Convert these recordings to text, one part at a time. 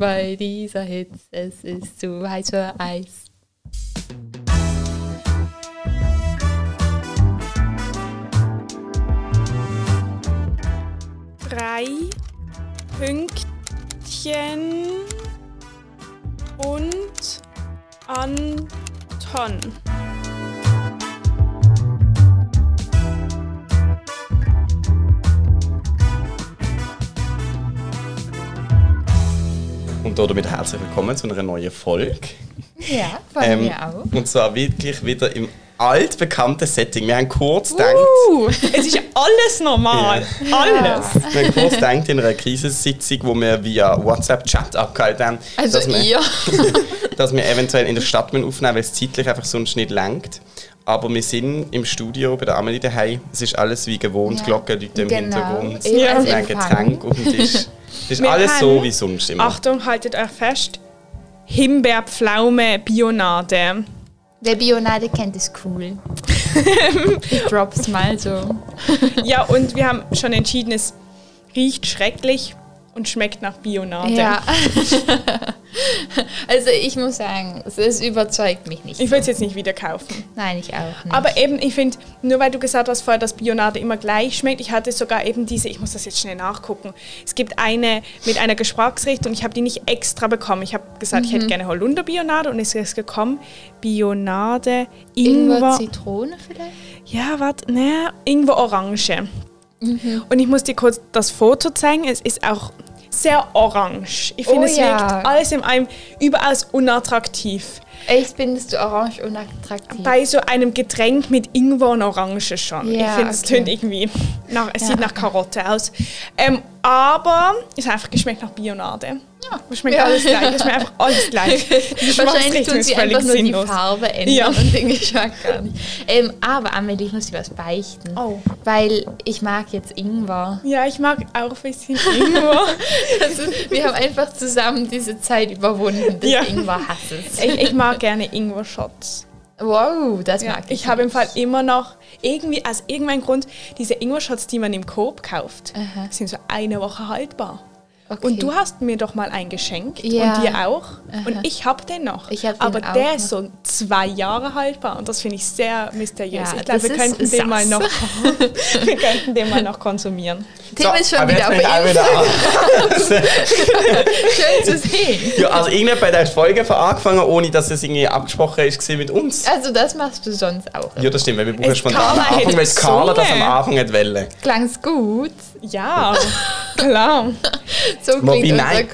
bei dieser Hitze, es ist zu heiß für Eis. Drei Pünktchen und Anton. Und damit herzlich willkommen zu einer neuen Folge. Ja, von Ähm, mir auch. und zwar wirklich wieder im altbekannten Setting. Wir haben kurz gedacht, Uh, es ist alles normal. Alles. wir haben kurz gedacht in einer Krisensitzung, wo wir via WhatsApp-Chat abgehalten haben, Also dass, wir, dass wir eventuell in der Stadt müssen aufnehmen weil es zeitlich einfach sonst nicht langt. Aber wir sind im Studio bei der Amelie daheim. Es ist alles wie gewohnt, Ja. Glocken läuten im Genau. Hintergrund. Ja. Empfang. Getränk auf dem Tisch. Es ist Wir alles so wie sonst immer. Achtung, haltet euch fest. Himbeerpflaume Bionade. Wer Bionade kennt, ist cool. ich drop's mal so. Ja, und wir haben schon entschieden, es riecht schrecklich und schmeckt nach Bionade. Ja. also ich muss sagen, es, überzeugt mich nicht. Ich würde es jetzt nicht wieder kaufen. Nein, ich auch nicht. Aber eben, ich finde, nur weil du gesagt hast vorher, dass Bionade immer gleich schmeckt, ich hatte sogar eben diese, ich muss das jetzt schnell nachgucken. Es gibt eine mit einer Geschmacksrichtung, ich habe die nicht extra bekommen. Ich habe gesagt, ich hätte gerne Holunder Bionade und es ist gekommen Bionade, Ingwer, Ingwer. Zitrone vielleicht? Ja, warte, ne, Ingwer Orange. Und ich muss dir kurz das Foto zeigen. Es ist auch sehr orange. Ich finde, Oh es ja. wirkt alles in einem überaus unattraktiv. Echt, findest du orange unattraktiv? Bei so einem Getränk mit Ingwer und Orange schon. Ja, ich finde, es okay. tönt irgendwie nach, es Ja. sieht nach Karotte aus. Ähm, aber es hat einfach geschmeckt nach Bionade. Ja, es schmeckt Ja. alles gleich. Es schmeckt einfach alles gleich. Die Wahrscheinlich tun ist sie völlig einfach nur die sinnlos. Farbe ändern Ja. und den Geschmack gar nicht. Ähm, aber Amelie, ich muss dir was beichten. Oh. Weil ich mag jetzt Ingwer. Ja, ich mag auch ein bisschen Ingwer. Also, wir haben einfach zusammen diese Zeit überwunden des Ja. Ingwer-Hasses. ich, ich mag gerne Ingwer-Shots. Wow, das Ja, mag ich. ich habe im. Fall immer noch irgendwie aus irgendeinem Grund diese Ingwer-Shots, die man im Coop kauft, Aha. sind so eine Woche haltbar. Okay. Und du hast mir doch mal einen geschenkt Ja. und dir auch. Und ich habe den noch. Ich hab den Aber auch der noch. ist so zwei Jahre haltbar und das finde ich sehr mysteriös. Ja, ich glaube, wir könnten den mal noch, wir könnten den mal noch konsumieren. Tim ist schon wieder auf an. Schön zu sehen. Ja, also irgendjemand hat die Folge von angefangen, ohne dass es irgendwie abgesprochen ist mit uns. Also das machst du sonst auch. Ja, das stimmt, weil wir brauchen Es spontan am Anfang, weil Carla das am. Anfang hat wollen. Klang's gut? Ja, klar. So klingt Wobei, nein.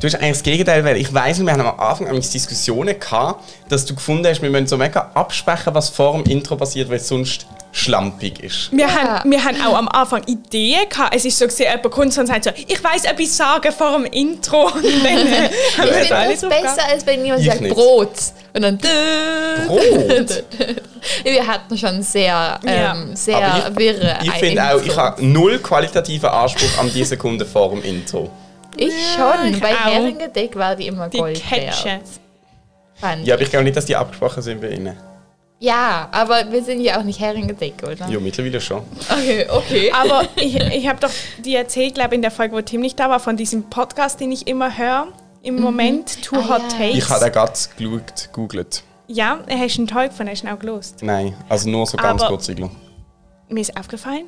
Du hast eigentlich das Gegenteil, weil ich weiss, wir haben am Anfang eigentlich Diskussionen gehabt, dass du gefunden hast, wir müssen so mega absprechen, was vor dem Intro passiert, weil sonst schlampig ist. Wir, Ja. haben, wir haben auch am Anfang Ideen gehabt. Es ist so gesehen, jemand kommt und sagt so, ich weiß etwas sagen vor dem Intro. Und dann äh, Ich das finde alles das besser, als wenn jemand Ich sagt nicht. Brot. Und dann Brot? Wir hatten schon sehr, ähm, sehr Aber ich- wirre Ich finde auch, ich habe null qualitativen Anspruch an die Sekunde vor dem Intro. Ich schon. ich Bei. Heringedeck war die immer Die Gold Catchen. wert. Fand Ja, aber ich. ich glaube nicht, dass die abgesprochen sind bei Ihnen. Ja, aber wir sind ja auch nicht Heringedeck, oder? Ja, mittlerweile schon. Okay, okay. Aber ich, ich habe doch dir erzählt, glaube in der Folge, wo Tim nicht da war, von diesem Podcast, den ich immer höre. Im Moment, Too Ah, Hot ja. Takes. Ich habe den gerade geschaut, gegoogelt. Ja, hast du einen Teil von, hast du ihn auch gelost. Nein, also nur so ganz Aber- kurz. Mir ist aufgefallen,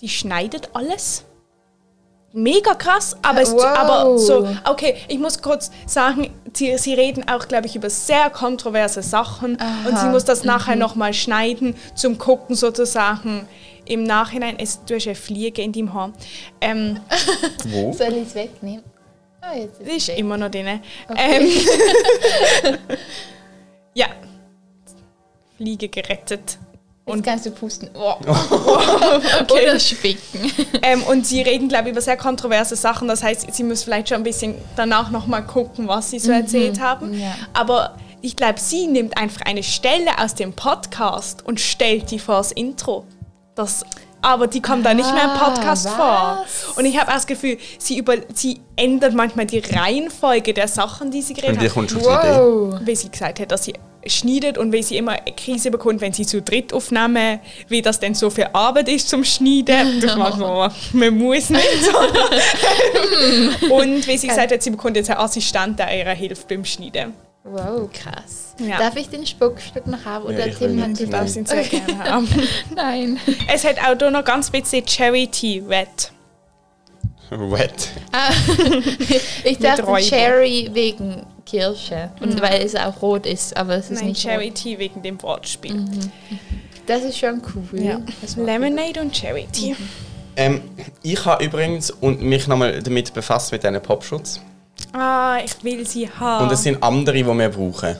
die schneidet alles. Mega krass, aber, es, Wow. aber so, okay, ich muss kurz sagen, sie, sie reden auch, glaube ich, über sehr kontroverse Sachen und sie muss das nachher nochmal schneiden, zum Gucken sozusagen im Nachhinein. Es, du hast eine Fliege in deinem Haar. Ähm, Wo? Soll ich es wegnehmen? Ah, jetzt ist es ist weg. immer noch drin. Ähm, ja. Fliege gerettet. Jetzt kannst du pusten. Oh. Okay. Oder spicken. Ähm, und sie reden, glaube ich, über sehr kontroverse Sachen. Das heißt, sie muss vielleicht schon ein bisschen danach nochmal gucken, was sie so erzählt haben. ja. Aber ich glaube, sie nimmt einfach eine Stelle aus dem Podcast und stellt die vors Intro. Das aber die kommt da nicht mehr im Ah, Podcast was? vor. Und ich habe auch das Gefühl, sie, über, sie ändert manchmal die Reihenfolge der Sachen, die sie geredet Und dir hat. kommt schon die Idee. Wow. Wie sie gesagt hat, dass sie schneidet und wie sie immer eine Krise bekommt, wenn sie zu dritt aufnehmen, wie das denn so viel Arbeit ist zum Schneiden. Das macht man, man muss nicht. und wie sie gesagt hat, sie bekommt jetzt einen Assistent, der ihr hilft beim Schneiden. Wow, krass. Ja. Darf ich den Spuckstück noch haben? Oder Ja, Tim hat Nein. Das sind sehr gerne haben. Nein. Es hat auch noch ganz bisschen Red. Wet. Ah, ich dachte. Cherry wegen Kirsche. Und weil es auch rot ist, aber es ist Nein, nicht Cherry rot. Tea wegen dem Wortspiel. Das ist schon cool. Ja. Lemonade und Cherry Tea. Ähm, ich habe übrigens und mich nochmal damit befasst mit diesen Popschutz. Ah, ich will sie haben. Und es sind andere, die wir brauchen.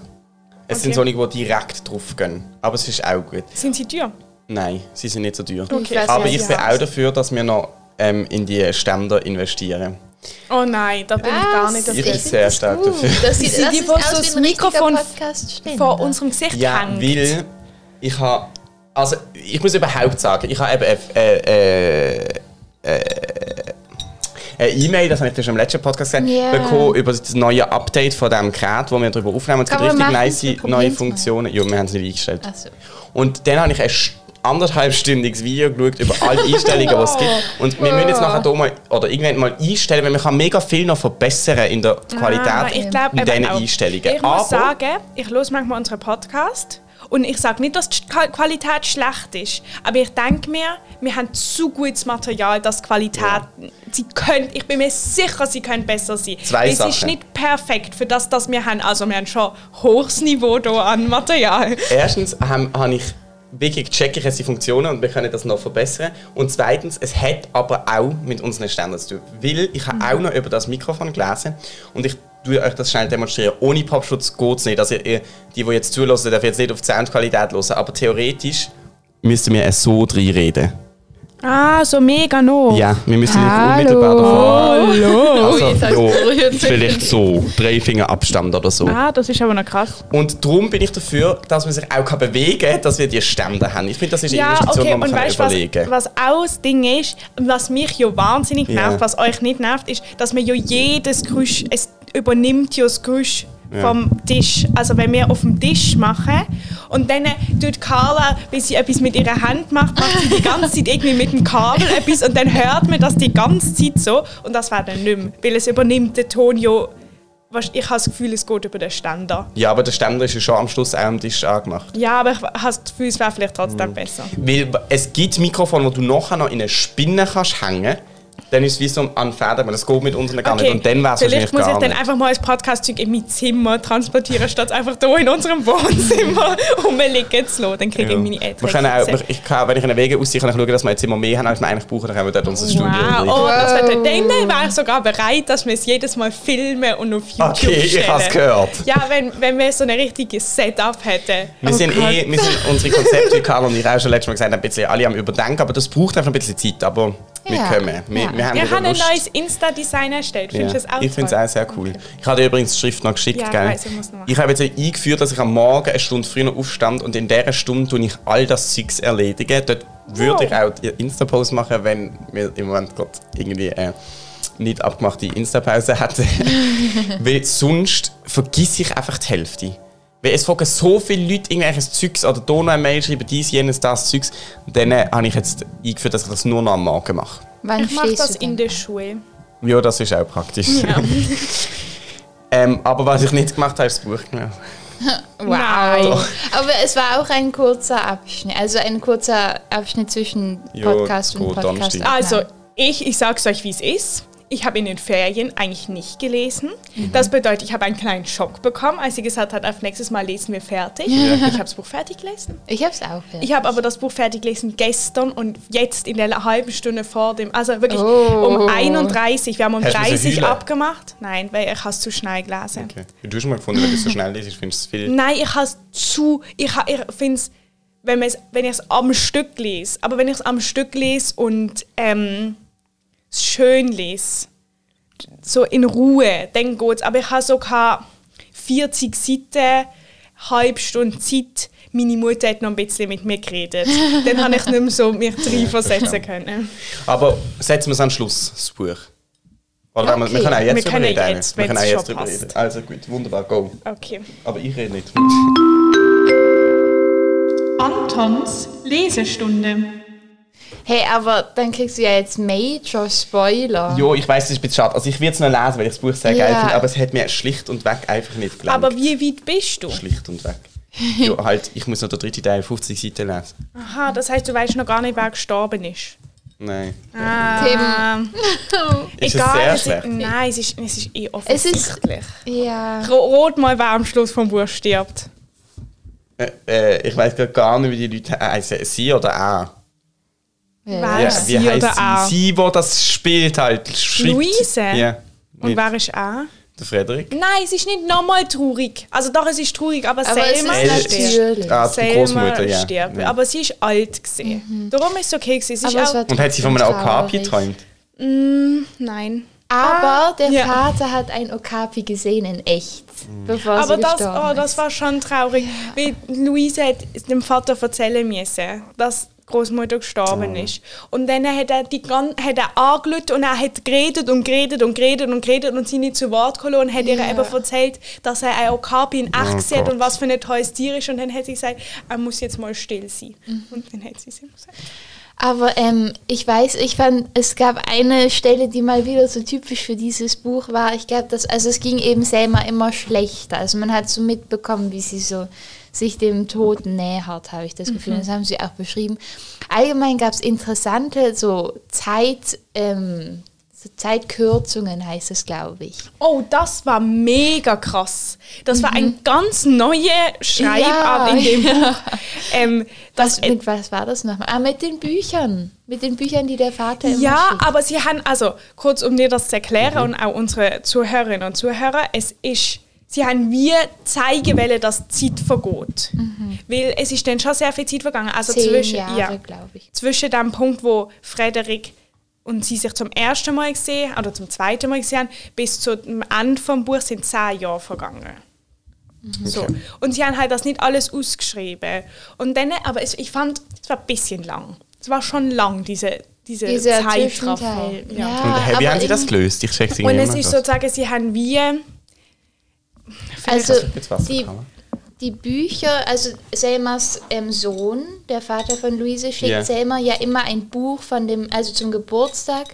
Es sind Okay. solche, die direkt drauf gehen. Aber es ist auch gut. sind sie teuer? Nein, sie sind nicht so teuer. Weiß Aber ich bin auch dafür, dass wir noch ähm, in die Ständer investieren. Oh nein, da bin ich gar nicht Was? Ich dafür. bin sehr das stark gut. dafür. Das das die, wie das ein richtiger Mikrofon Vor unserem Gesicht Ja, hängt. weil ich habe. Also, ich muss überhaupt sagen, ich habe eben äh, äh, äh, eine E-Mail, das habe ich dir schon im letzten Podcast gesagt, Ja. bekommen über das neue Update von diesem Gerät, wo wir darüber aufnehmen. Es gibt richtig nice neue. Funktionen. Ja, wir haben es nicht eingestellt. So. Und dann habe ich ein st- anderthalbstündiges Video geschaut über alle Einstellungen, die es gibt. Und wir müssen jetzt nachher hier mal, oder irgendwann mal einstellen, weil man kann mega viel noch verbessern in der Qualität Ah, ich glaub, eben diesen. Einstellungen. Ich muss Aber- sagen, ich höre manchmal unseren Podcast und ich sage nicht, dass die Qualität schlecht ist, aber ich denke mir, wir haben zu gutes Material, dass die Qualität, sie können, ich bin mir sicher, sie können besser sein. Zwei es ist Sachen. nicht perfekt für das, was wir haben. Also wir haben schon hohes Niveau hier an Material. Erstens habe hab ich wirklich checke ich jetzt die Funktionen und wir können das noch verbessern. Und zweitens, es hat aber auch mit unseren Ständern zu tun. Weil ich habe auch noch über das Mikrofon gelesen und ich tue euch das schnell demonstrieren. Ohne Popschutz geht es nicht. Also ihr, die, die jetzt zulassen, dürfen jetzt nicht auf die Soundqualität hören, aber theoretisch müssten wir es so reinreden. Ah, so mega noch. Ja, wir müssen nicht unmittelbar davor. Hallo. Also, du ja, vielleicht so, drei Finger Abstand oder so. Ah, das ist aber noch krass. Und darum bin ich dafür, dass man sich auch bewegen kann, dass wir die Stände haben. Ich finde, das ist eine Ja, Investition, okay, die man und kann weißt du, was, überlegen was auch das Ding ist, was mich ja wahnsinnig Ja. nervt, was euch nicht nervt, ist, dass man ja jedes Geräusch, es übernimmt ja das Geräusch Ja. vom Tisch. Also wenn wir auf dem Tisch machen und dann tut Carla, wenn sie etwas mit ihrer Hand macht, macht sie die ganze Zeit irgendwie mit dem Kabel etwas und dann hört man das die ganze Zeit so und das wäre dann nicht mehr, weil es übernimmt den Ton ja, ich habe das Gefühl, es geht über den Ständer. Ja, aber der Ständer ist ja schon am Schluss auch am Tisch angemacht. Ja, aber ich habe das Gefühl, es wäre vielleicht trotzdem besser. Weil es gibt Mikrofone, wo du nachher noch in eine Spinne kannst hängen dann ist es wie so an Fäden, das geht mit unseren gar nicht. Und dann wäre es wahrscheinlich Vielleicht muss ich dann nicht. einfach mal das Podcast-Zeug in mein Zimmer transportieren, statt einfach hier in unserem Wohnzimmer rumliegen zu lassen. Dann kriege ich meine Eltern. ich kann, wenn ich einen Weg aussehe, kann ich schauen, dass wir jetzt immer mehr haben, als wir eigentlich brauchen. Dann können wir dort unser Studio Wow, oh, das wird, dann wäre ich sogar bereit, dass wir es jedes Mal filmen und auf YouTube Okay, ich stellen. habe es gehört. Ja, wenn, wenn wir so ein richtiges Setup hätten. Wir Oh sind Gott. eh, wir sind unsere Konzepte, wie Karl und ich auch schon letztes Mal gesagt haben, ein bisschen alle am Überdenken, aber das braucht einfach ein bisschen Zeit, aber wir Ja. können. Wir, Ja. wir haben Wir haben ein neues Insta-Design erstellt. Findest du Ja. das auch Ich finde es auch sehr cool. Ich habe dir übrigens die Schrift noch geschickt. Ja, ich gell? weiss, ich machen. ich habe jetzt eingeführt, dass ich am Morgen eine Stunde früher aufstand und in dieser Stunde tue ich all das Zeugs erledigen. Dort würde ich auch die Insta-Post machen, wenn wir im Moment gerade irgendwie äh, nicht abgemachte Insta-Pause hätten. Weil sonst vergiss ich einfach die Hälfte. Weil es fragen so viele Leute irgendwelches Zeugs oder da noch eine Mail schreiben, dies, jenes, das Zeugs. Und dann äh, habe ich jetzt eingeführt, dass ich das nur noch am Morgen mache. Wann Ich mache das in der Schule. Ja, das ist auch praktisch. Ja. Ähm, aber was ich nicht gemacht habe, ist das Buch genommen. Wow. Nein. Aber es war auch ein kurzer Abschnitt, also ein kurzer Abschnitt zwischen Ja, Podcast es und Podcast. Donnerstag. Also, ich, ich sage es euch, wie es ist. Ich habe in den Ferien eigentlich nicht gelesen. Das bedeutet, ich habe einen kleinen Schock bekommen, als sie gesagt hat, auf nächstes Mal lesen wir fertig. Ich habe das Buch fertig gelesen. Ich habe es auch. Ja. Ich habe aber das Buch fertig gelesen gestern und jetzt in der halben Stunde vor dem, also wirklich Oh. um 31, wir haben um Hast du müssen 30 heulen? abgemacht. Nein, weil ich es zu schnell gelesen. Okay. Du hast schon mal gefunden, wenn du so schnell liest, findest du es viel. Nein, ich habe es zu. Ich, ha- ich finde es, wenn, wenn ich es am Stück lese, aber wenn ich es am Stück lese und ähm, es schön lese, so in Ruhe, dann geht es. Aber ich habe so keine 40 Seiten, halbe Stunde Zeit, meine Mutter hat noch ein bisschen mit mir geredet. Dann habe ich nicht mehr so mich reinversetzen können. Aber setzen wir es am Schluss, das Buch. Oder Ja, wir, wir okay. können auch jetzt drüber reden. Jetzt, wir können auch wenn's jetzt schon drüber passt. reden. Also gut, wunderbar, go. Okay. Aber ich rede nicht. Antons Lesestunde. Hey, aber dann kriegst du ja jetzt Major Spoiler. Ja, ich weiß, es ist ein bisschen schade. Also ich würde es noch lesen, weil ich das Buch sehr geil Ja. finde, aber es hat mir schlicht und weg einfach nicht gelangt. Aber wie weit bist du? Schlicht und weg. ja, halt, ich muss noch den dritten Teil 50 Seiten lesen. Aha, das heißt, du weißt noch gar nicht, wer gestorben ist. Nein. Ah, Ist egal, es sehr es schlecht? ist, nein, es ist, es ist eh Es ist- offensichtlich. Ja. Ro- Rot mal, wer am Schluss vom Buch stirbt. Äh, äh, ich weiß gar nicht, wie die Leute heißen. Sie oder A? Ja. Wer Ja, ist wie sie heißt oder A? sie? Sie, wo das spielt halt. Schreibt. Luise? Ja. Und Nicht wer ist A? der Frederik? Nein, es ist nicht nochmal traurig. Also doch, es ist traurig, aber, Aber es Selma ist El- stirbt. natürlich. Ah, die Selma Großmutter, ja. stirbt. ja. Aber sie ist alt gesehen. Darum ist es okay gewesen. Ist es war Und hat sie von einem Okapi geträumt? nein. Aber der Ja. Vater hat ein Okapi gesehen in echt, bevor Aber sie das, gestorben oh, das ist. war schon traurig. Weil Luise hat dem Vater erzählen müssen, dass Großmutter gestorben ist. Und dann hat er, die, hat er angelüht und er hat geredet und geredet und geredet und geredet und sie nicht zu Wort gekommen und hat ihr Ja. eben erzählt, dass er ein Okapi in echt Oh gesehen und was für ein tolles Tier ist. Und dann hat sie gesagt, er muss jetzt mal still sein. Mhm. Und dann hat sie es ihm gesagt. Aber ähm, ich weiß, ich fand, es gab eine Stelle, die mal wieder so typisch für dieses Buch war. Ich glaube, dass also es ging eben Selma immer schlechter. Also man hat so mitbekommen, wie sie so sich dem Tod nähert, habe ich das Gefühl. Das haben sie auch beschrieben. Allgemein gab es interessante so Zeit, ähm, so Zeitkürzungen heißt es, glaube ich. Oh, das war mega krass. Das war ein ganz neuer Schreibart Mhm. Ja, in dem Buch. Ähm, Was, mit was war das nochmal? Ah, mit den Büchern. Mit den Büchern, die der Vater immer Ja, schickt. aber sie haben, also kurz um dir das zu erklären und auch unsere Zuhörerinnen und Zuhörer, es ist, sie haben wie zeigen wollen, dass die Zeit vergeht. Weil es ist dann schon sehr viel Zeit vergangen. Also Zehn zwischen, Jahre, ja, glaube ich. zwischen dem Punkt, wo Frederik und sie sich zum ersten Mal gesehen oder zum zweiten Mal gesehen haben, bis zum Ende vom Buch sind zehn Jahre vergangen. So. Und sie haben halt das nicht alles ausgeschrieben. Und dann, aber es, ich fand, es war ein bisschen lang. Es war schon lang, diese, diese Dieser Zeitraffer. Ja. Ja. Und hey, wie aber haben sie das gelöst? Ich check's Und es ist sozusagen, sie haben wie. Also die, die Bücher, also Selmas ähm, Sohn, der Vater von Luise, schickt Ja. Selma ja immer ein Buch von dem, also zum Geburtstag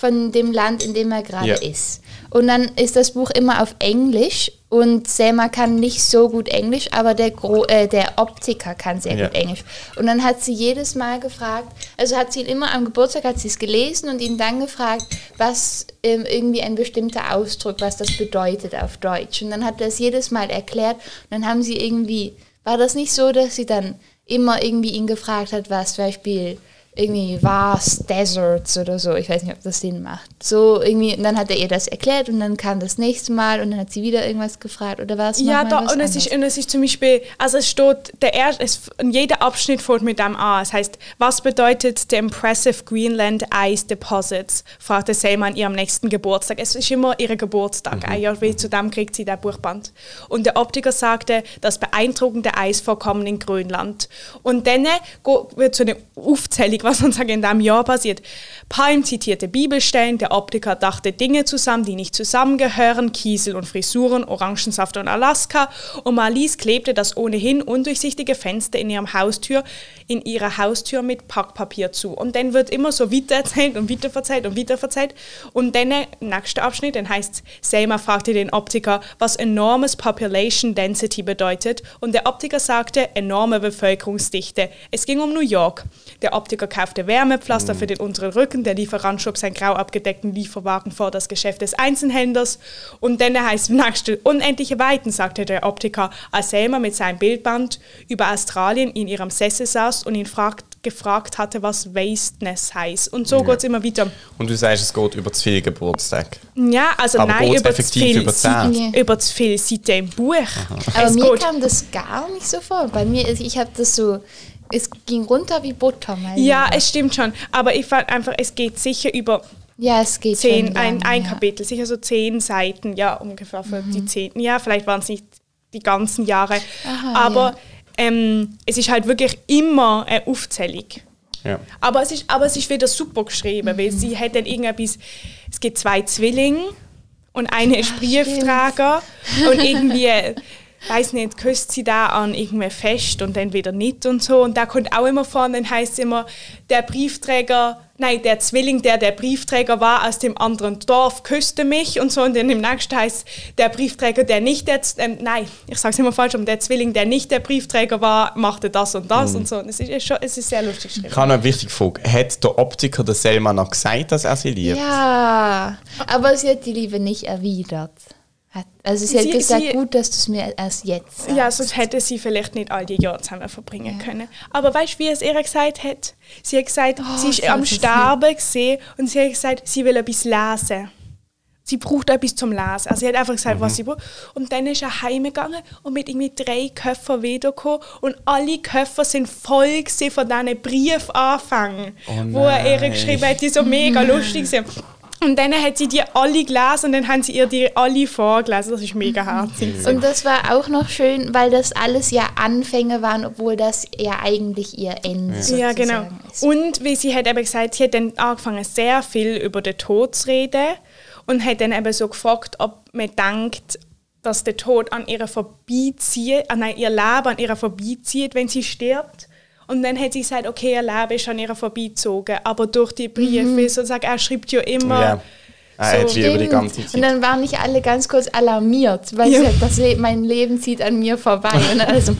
von dem Land, in dem er gerade Ja. ist. Und dann ist das Buch immer auf Englisch und Selma kann nicht so gut Englisch, aber der, Gro äh, der Optiker kann sehr Ja. gut Englisch. Und dann hat sie jedes Mal gefragt, also hat sie ihn immer am Geburtstag, hat sie es gelesen und ihn dann gefragt, was ähm, irgendwie ein bestimmter Ausdruck, was das bedeutet auf Deutsch. Und dann hat er es jedes Mal erklärt und dann haben sie irgendwie, war das nicht so, dass sie dann immer irgendwie ihn gefragt hat, was zum Beispiel irgendwie vast deserts oder so. Ich weiß nicht, ob das Sinn macht. So irgendwie, und dann hat er ihr das erklärt und dann kam das nächste Mal und dann hat sie wieder irgendwas gefragt oder was? Ja, da, was und, es ist, und es ist zum Beispiel, also es steht, der erste, es, jeder Abschnitt fängt mit dem an. Es heißt, was bedeutet the impressive Greenland Ice Deposits? fragte Selma an ihrem nächsten Geburtstag. Es ist immer ihr Geburtstag, ein Jahr wie zu dem kriegt sie der Buchband. Und der Optiker sagte, das beeindruckende Eisvorkommen in Grönland. Und dann go- wird so eine Aufzählung, was sozusagen in diesem Jahr passiert. Palm zitierte Bibelstellen, der Optiker dachte Dinge zusammen, die nicht zusammengehören, Kiesel und Frisuren, Orangensaft und Alaska. Und Marlies klebte das ohnehin undurchsichtige Fenster in ihrem Haustür, in ihrer Haustür mit Packpapier zu. Und dann wird immer so weitererzählt und weiterverzählt und weiterverzählt. Und dann, der nächste Abschnitt, dann heißt Selma fragte den Optiker, was enormes Population Density bedeutet. Und der Optiker sagte, enorme Bevölkerungsdichte. Es ging um New York. Der Optiker kaufte Wärmepflaster für den unteren Rücken. Der Lieferant schob seinen grau abgedeckten Lieferwagen vor das Geschäft des Einzelhändlers. Und dann heißt im nächsten unendliche Weiten, sagte der Optiker, als Selma mit seinem Bildband über Australien in ihrem Sessel saß und ihn fragt, gefragt hatte, was Wasteness heißt. Und so geht es immer weiter. Und du sagst, es geht über zu viel Geburtstag. Ja, also Aber nein, über zu effektiv viel über zehn? über zu viel Seiten im Buch. Aber Es mir geht- kam das gar nicht so vor. Bei mir, ist- ich habe das so, es ging runter wie Butter. Mein ja, Lieber. es stimmt schon. Aber ich fand einfach, es geht sicher über ja, es geht zehn, schon ein, lang, ein ja. Mhm. Kapitel, sicher so zehn Seiten, ja, ungefähr für die zehn. Ja, vielleicht waren es nicht die ganzen Jahre. Aha, aber ähm, es ist halt wirklich immer eine Aufzählung. Ja. Aber es ist, aber es ist wieder super geschrieben, weil sie hat dann irgendetwas, es gibt zwei Zwillinge und eine ist Briefträger und irgendwie, weiß nicht, küsst sie da an irgendwie fest und dann wieder nicht und so und da kommt auch immer vor und dann heißt es immer, der Briefträger, nein, der Zwilling, der der Briefträger war aus dem anderen Dorf, küsste mich und so und dann im nächsten heißt der Briefträger, der nicht der, ähm, nein, ich sage es immer falsch, um der Zwilling, der nicht der Briefträger war, machte das und das und so und es ist, schon, es ist sehr lustig geschrieben. Ich habe noch eine wichtige Frage. Hat der Optiker der Selma noch gesagt, dass er sie liebt? Ja, aber sie hat die Liebe nicht erwidert. Hat, also sie hat Sie- gesagt, sie- gut, dass du es mir erst jetzt sagst. Ja, sonst hätte sie vielleicht nicht all die Jahre zusammen verbringen können. Aber weißt du, wie es ihr gesagt hat? Sie hat gesagt, sie ist Oh, am Sterben gesehen und sie hat gesagt, sie will etwas lesen. Sie braucht etwas zum Lesen. Also sie hat einfach gesagt, was sie braucht. Und dann ist er heimgegangen und mit irgendwie drei Köpfen wiedergekommen. Und alle Köpfe sind voll von diesen Briefanfängen, Oh wo er ihr geschrieben hat, die so mega lustig sind. Und dann hat sie die alle gelesen und dann haben sie ihr die alle vorgelesen. Das ist mega herzig. Und das war auch noch schön, weil das alles ja Anfänge waren, obwohl das ja eigentlich ihr Ende Ja, genau. sozusagen ist. Und wie sie hat eben gesagt, sie hat dann angefangen, sehr viel über den Tod zu reden und hat dann eben so gefragt, ob man denkt, dass der Tod an ihr vorbeizieht, ah nein, ihr Leben an ihr vorbeizieht, wenn sie stirbt. Und dann hat sie gesagt, okay, ihr Leben ist an ihr vorbeizogen, aber durch die Briefe, sozusagen, er schreibt ja immer. Ja. Er hat So, wie über die Stimmt. ganze Und dann waren nicht alle ganz kurz alarmiert, weil Ja. sie sagt, das Le mein Leben zieht an mir vorbei. Also,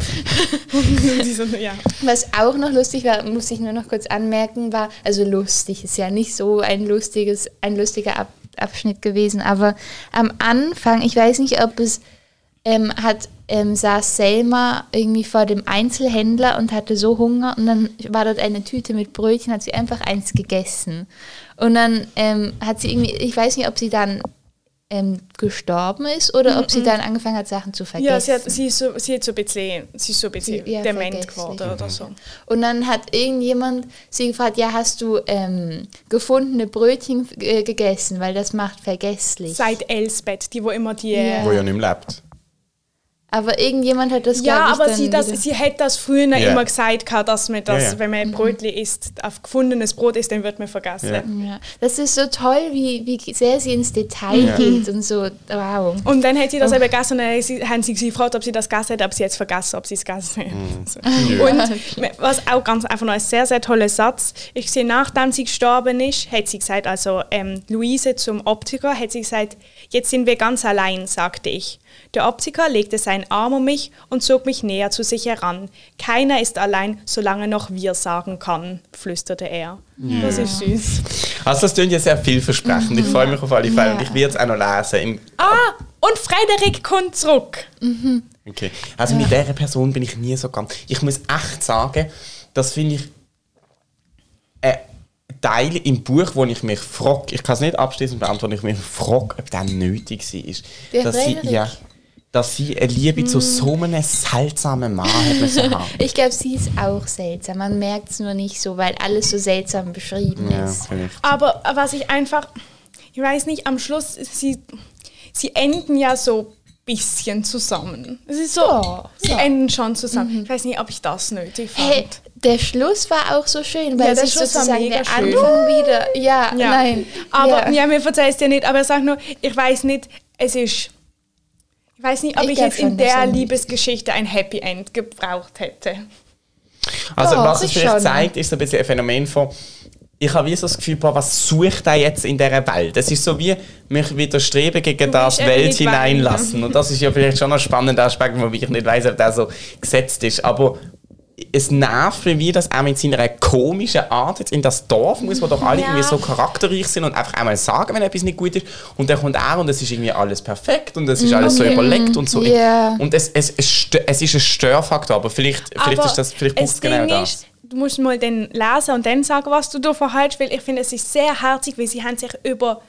was auch noch lustig war, muss ich nur noch kurz anmerken, war, also lustig, ist ja nicht so ein lustiges, ein lustiger Ab Abschnitt gewesen, aber am Anfang, ich weiß nicht, ob es ähm, hat, ähm, saß Selma irgendwie vor dem Einzelhändler und hatte so Hunger und dann war dort eine Tüte mit Brötchen, hat sie einfach eins gegessen. Und dann ähm, hat sie irgendwie, ich weiß nicht, ob sie dann ähm, gestorben ist oder ob sie dann angefangen hat, Sachen zu vergessen. Ja, sie, hat, sie, ist so, sie, hat so ein bisschen, sie ist so ein bisschen Sie- ja, dement geworden oder so. Und dann hat irgendjemand sie gefragt, ja, hast du ähm, gefundene Brötchen äh, gegessen, weil das macht vergesslich. Seit Elsbeth, die wo immer die... Ja. Wo ja nicht mehr lebt. Aber irgendjemand hat das, Ja, glaub ich, aber sie, das, sie hat das früher Ja. immer gesagt, gehabt, dass man das, Ja, ja. wenn man Brötchen isst, auf gefundenes Brot isst, dann wird man vergessen. Ja. Ja, das ist so toll, wie, wie sehr sie ins Detail Ja. geht und so, wow. Und dann hat sie Oh. das eben gegessen und dann haben sie- gefragt, ob sie das gegessen hat, aber sie hat es vergessen, ob sie es gegessen hat. Mhm. So. Ja. Und was auch ganz einfach noch ein sehr, sehr toller Satz, ich sehe, nachdem sie gestorben ist, hat sie gesagt, also ähm, Luise zum Optiker, hat sie gesagt, jetzt sind wir ganz allein, sagte ich. Der Optiker legte seinen Arm um mich und zog mich näher zu sich heran. Keiner ist allein, solange noch wir sagen kann, flüsterte er. Das ist süß. Also das klingt ja sehr vielversprechend. Ich freue mich auf alle Fälle und Ja. ich werde es auch noch lesen. Im Ah, und Frederik kommt zurück. Okay. Also mit dieser Person bin ich nie so ganz. Ich muss echt sagen, das finde ich ein Teil im Buch, wo ich mich frage, ich kann es nicht abschließend beantworten, ich mich frage, ob der nötig war. Der dass sie, ja, dass sie eine Liebe zu so einem seltsamen Mann hat müssen haben. Ich glaube, sie ist auch seltsam. Man merkt es nur nicht so, weil alles so seltsam beschrieben Ja, ist. vielleicht. Aber was ich einfach, ich weiß nicht, am Schluss, sie, sie enden ja so ein bisschen zusammen. Es ist so, Ja, sie ja. enden schon zusammen. Ich weiß nicht, ob ich das nötig fand. Hey, der Schluss war auch so schön, weil Ja, der sich Schluss war sozusagen mega der schön. Anfang wieder. Ja, ja. nein. Aber ja. ja, mir verzeiht es dir nicht, aber er sagt nur, ich weiß nicht, es ist. Ich weiß nicht, ob Ich ich, jetzt in der er- Liebesgeschichte ein Happy End gebraucht hätte. Also Doch, was es ich vielleicht schon. zeigt, ist so ein bisschen ein Phänomen von ich habe wie so das Gefühl, boah, was sucht er jetzt in dieser Welt? Es ist so wie mich widerstreben gegen Du das Welt hineinlassen. Und das ist ja vielleicht schon ein spannender Aspekt, wo ich nicht weiß, ob der so gesetzt ist. Aber es nervt mich, wie das auch mit seiner komischen Art jetzt in das Dorf muss, wo doch alle Ja. irgendwie so charakterreich sind und einfach einmal sagen, wenn etwas nicht gut ist. Und dann kommt er und es ist irgendwie alles perfekt und es ist alles so überlegt und so. Ja. Und es, es, es, es ist ein Störfaktor, aber vielleicht, vielleicht Aber ist das vielleicht braucht es genau das. Ist, du musst mal dann lesen und dann sagen, was du davon hältst, weil ich finde, es ist sehr herzig, weil sie haben sich über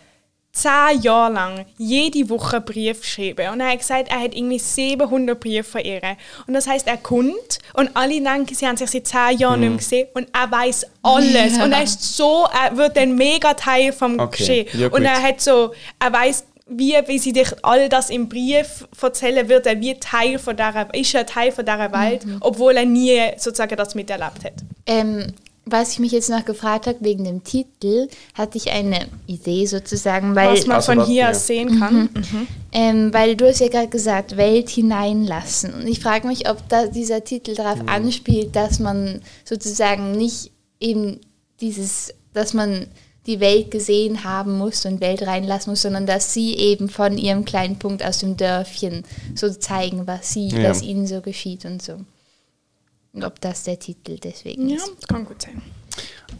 zehn Jahre lang jede Woche einen Brief geschrieben. Und er hat gesagt, er hat irgendwie 700 Briefe von ihr. Und das heißt, er kommt und alle denken, sie haben sich seit zehn Jahren nicht Mhm. mehr gesehen und er weiß alles. Ja. Und er ist so, er wird ein mega Teil vom Okay. Geschehen. Ja, und er hat so, er weiß wie, wie sie dich all das im Brief erzählen, wird er wie Teil von dieser, ist er Teil von dieser Welt, obwohl er nie sozusagen das miterlebt hat. Ähm, was ich mich jetzt noch gefragt habe wegen dem Titel, hatte ich eine Idee sozusagen, weil, Was man Also von was- hier ja. aus sehen kann. Mhm. ähm, weil du hast ja gerade gesagt, Welt hineinlassen. Und ich frage mich, ob da dieser Titel darauf Mhm. anspielt, dass man sozusagen nicht eben dieses, dass man die Welt gesehen haben muss und Welt reinlassen muss, sondern dass sie eben von ihrem kleinen Punkt aus dem Dörfchen so zeigen, was sie, Ja. was ihnen so geschieht und so. Und ob das der Titel deswegen Ja, ist. kann gut sein.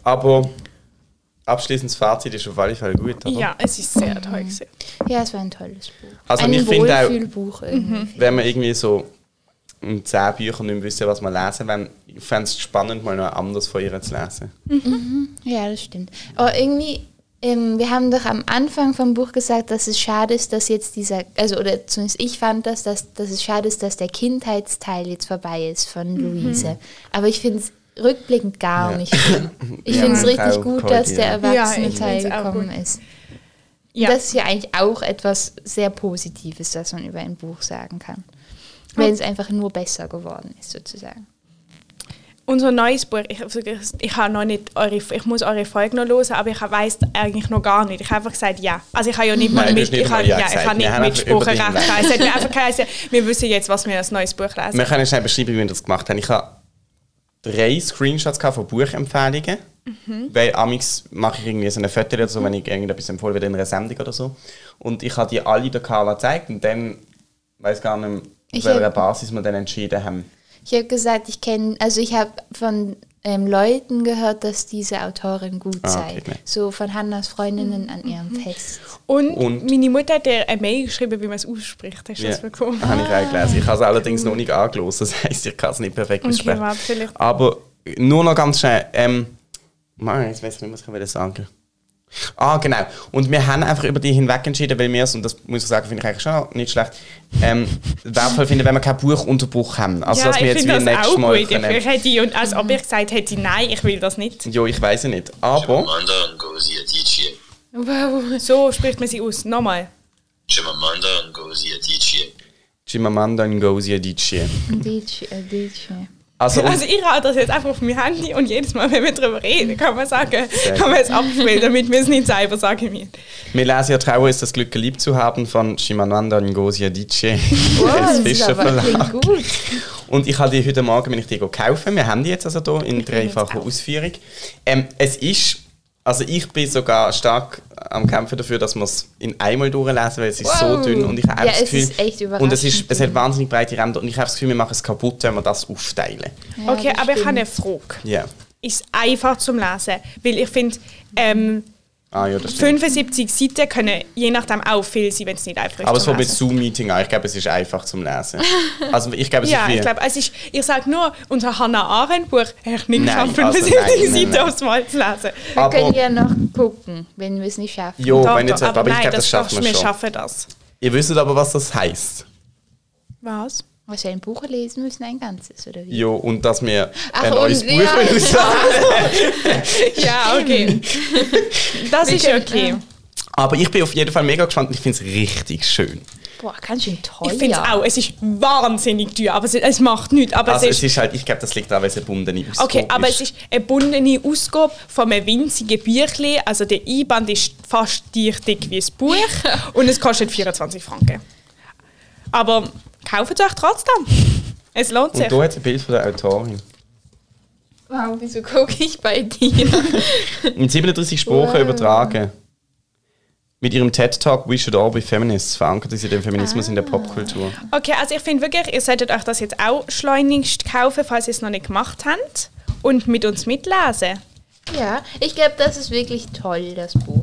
Aber abschließendes Fazit ist auf alle Fälle gut, oder? Ja, es ist sehr toll gewesen. Ja, es war ein tolles Buch. Also ein ich finde auch- irgendwie. Wenn man irgendwie so in zehn Büchern nicht mehr wissen, was man lesen will, ich fände es spannend, mal noch anders von ihr zu lesen. Ja, das stimmt. Aber irgendwie, ähm, wir haben doch am Anfang vom Buch gesagt, dass es schade ist, dass jetzt dieser, also oder zumindest ich fand das, dass, dass es schade ist, dass der Kindheitsteil jetzt vorbei ist von Luise. Aber ich finde es rückblickend gar Ja. nicht schlimm. Ich Ja, finde es richtig gut, dass der korrigieren. erwachsene Ja, ich Teil find's auch gekommen ist. Ja. Das ist ja eigentlich auch etwas sehr Positives, das man über ein Buch sagen kann. Wenn es einfach nur besser geworden ist, sozusagen. Unser neues Buch, ich, also ich, ich, habe noch nicht eure, ich muss eure Folge noch hören, aber ich weiß eigentlich noch gar nicht. Ich habe einfach gesagt ja. Also ich habe ja nicht mal Nein, mit, nicht ich mal habe, Ja ja, ich habe Wir nicht Mitspracherecht. Es hat mir einfach geheißen, wir wissen jetzt, was wir als neues Buch lesen. Wir können schnell beschreiben, wie wir das gemacht haben. Ich habe drei Screenshots gehabt von Buchempfehlungen. Mhm. Weil amix mache ich irgendwie so eine Foto oder so, wenn ich irgendetwas empfohlen werde in einer Sendung oder so. Und ich habe die alle der Carla gezeigt und dann weiß gar nicht, auf welcher Basis wir dann entschieden haben. Ich habe gesagt, ich kenne, also ich habe von ähm, Leuten gehört, dass diese Autorin gut Ah, sei. okay. So von Hannas Freundinnen an ihrem Fest. Und, Und- meine Mutter hat dir eine Mail geschrieben, wie man es ausspricht. Hast du Ja, das bekommen? habe ich auch gelesen. Ich habe es allerdings noch nicht angelost, das heisst, ich kann es nicht perfekt Okay, aussprechen. warte, vielleicht. Aber nur noch ganz schnell. Ähm, Mann, jetzt weiß ich nicht, was ich will sagen Ah, genau. Und wir haben einfach über die hinweg entschieden, weil wir es, und das muss ich sagen, finde ich eigentlich schon nicht schlecht, ähm, wertvoll finden, wenn wir keinen Buchunterbruch haben. Also, ja, dass wir ich jetzt finde wie das nächstes auch Mal gut. können. Ich hätte, und als ob ich gesagt hätte, nein, ich will das nicht. Jo, ich weiß es nicht. Aber. Wow. So spricht man sie aus. Nochmal. Chimamanda Ngozi Adichie. Chimamanda Ngozi Adichie. Adichie, Adichie. Also, Also ich habe das jetzt einfach auf mein Handy und jedes Mal, wenn wir darüber reden, kann man sagen, kann man es abspielen, damit wir es nicht selber sagen müssen. ja Trauer ist das Glück geliebt zu haben von Chimamanda Ngozi Adichie. Wow, das ist aber gut. Und ich habe die heute Morgen bin ich die kaufen. Wir haben die jetzt also hier in dreifacher. Ausführung. Ähm, es ist, also ich bin sogar stark am Kämpfen dafür, dass wir es in einmal durchlesen, weil es ist so Wow. dünn und ich habe Ja, das es Gefühl, ist echt und es, ist, es hat wahnsinnig breite Ränder und ich habe das Gefühl, wir machen es kaputt, wenn wir das aufteilen. Ja, okay, das aber ich habe stimmt. eine Frage. Ja. Ist einfach zum Lesen, weil ich finde, ähm, Ah ja, das stimmt. 75 Seiten können je nachdem auch viel sein, wenn es nicht einfach ist Aber war mit. Zoom-Meeting an. Ich glaube, es ist einfach zum Lesen. Also ich glaube, es Ja, ist wie... ich glaube, es ist, ich sage nur, unser Hannah Arendt Buch habe ich nicht geschafft, also 75 nein, nein, Seiten aufs Mal zu lesen. Wir können aber ja noch gucken, wenn wir es nicht schaffen. jo, Doch, wenn jetzt, doch, aber, ich glaube, das schaffen wir wir schon. schaffen das. Ihr wisst aber, was das heißt. Was? Was wir ein Buch lesen müssen, ein ganzes, oder wie? Jo, und dass wir Ach, ein und- neues Buch ja. ausladen. Ja, okay. Das ist okay. Aber ich bin auf jeden Fall mega gespannt und ich finde es richtig schön. Boah, ganz schön toll. Ich finde es auch. Es ist wahnsinnig teuer, aber es, es macht nichts. Aber Also es es ist, ist halt, ich glaube, das liegt daran, weil es eine bundene Ausgabe okay, aber es ist eine bundene Ausgabe von einem winzigen Büchlein. Also der Einband ist fast gleich dick wie das Buch und es kostet 24 Franken. Aber kauft es euch trotzdem. Es lohnt sich. Und da hat ein Bild von der Autorin. Wow, wieso gucke ich bei dir? In 37 Sprachen Wow. übertragen. Mit ihrem TED-Talk We Should All Be Feminists verankert sie den Feminismus in der Popkultur. Okay, also ich finde wirklich, ihr solltet euch das jetzt auch schleunigst kaufen, falls ihr es noch nicht gemacht habt. Und mit uns mitlesen. ja, ich glaube, das ist wirklich toll, das Buch.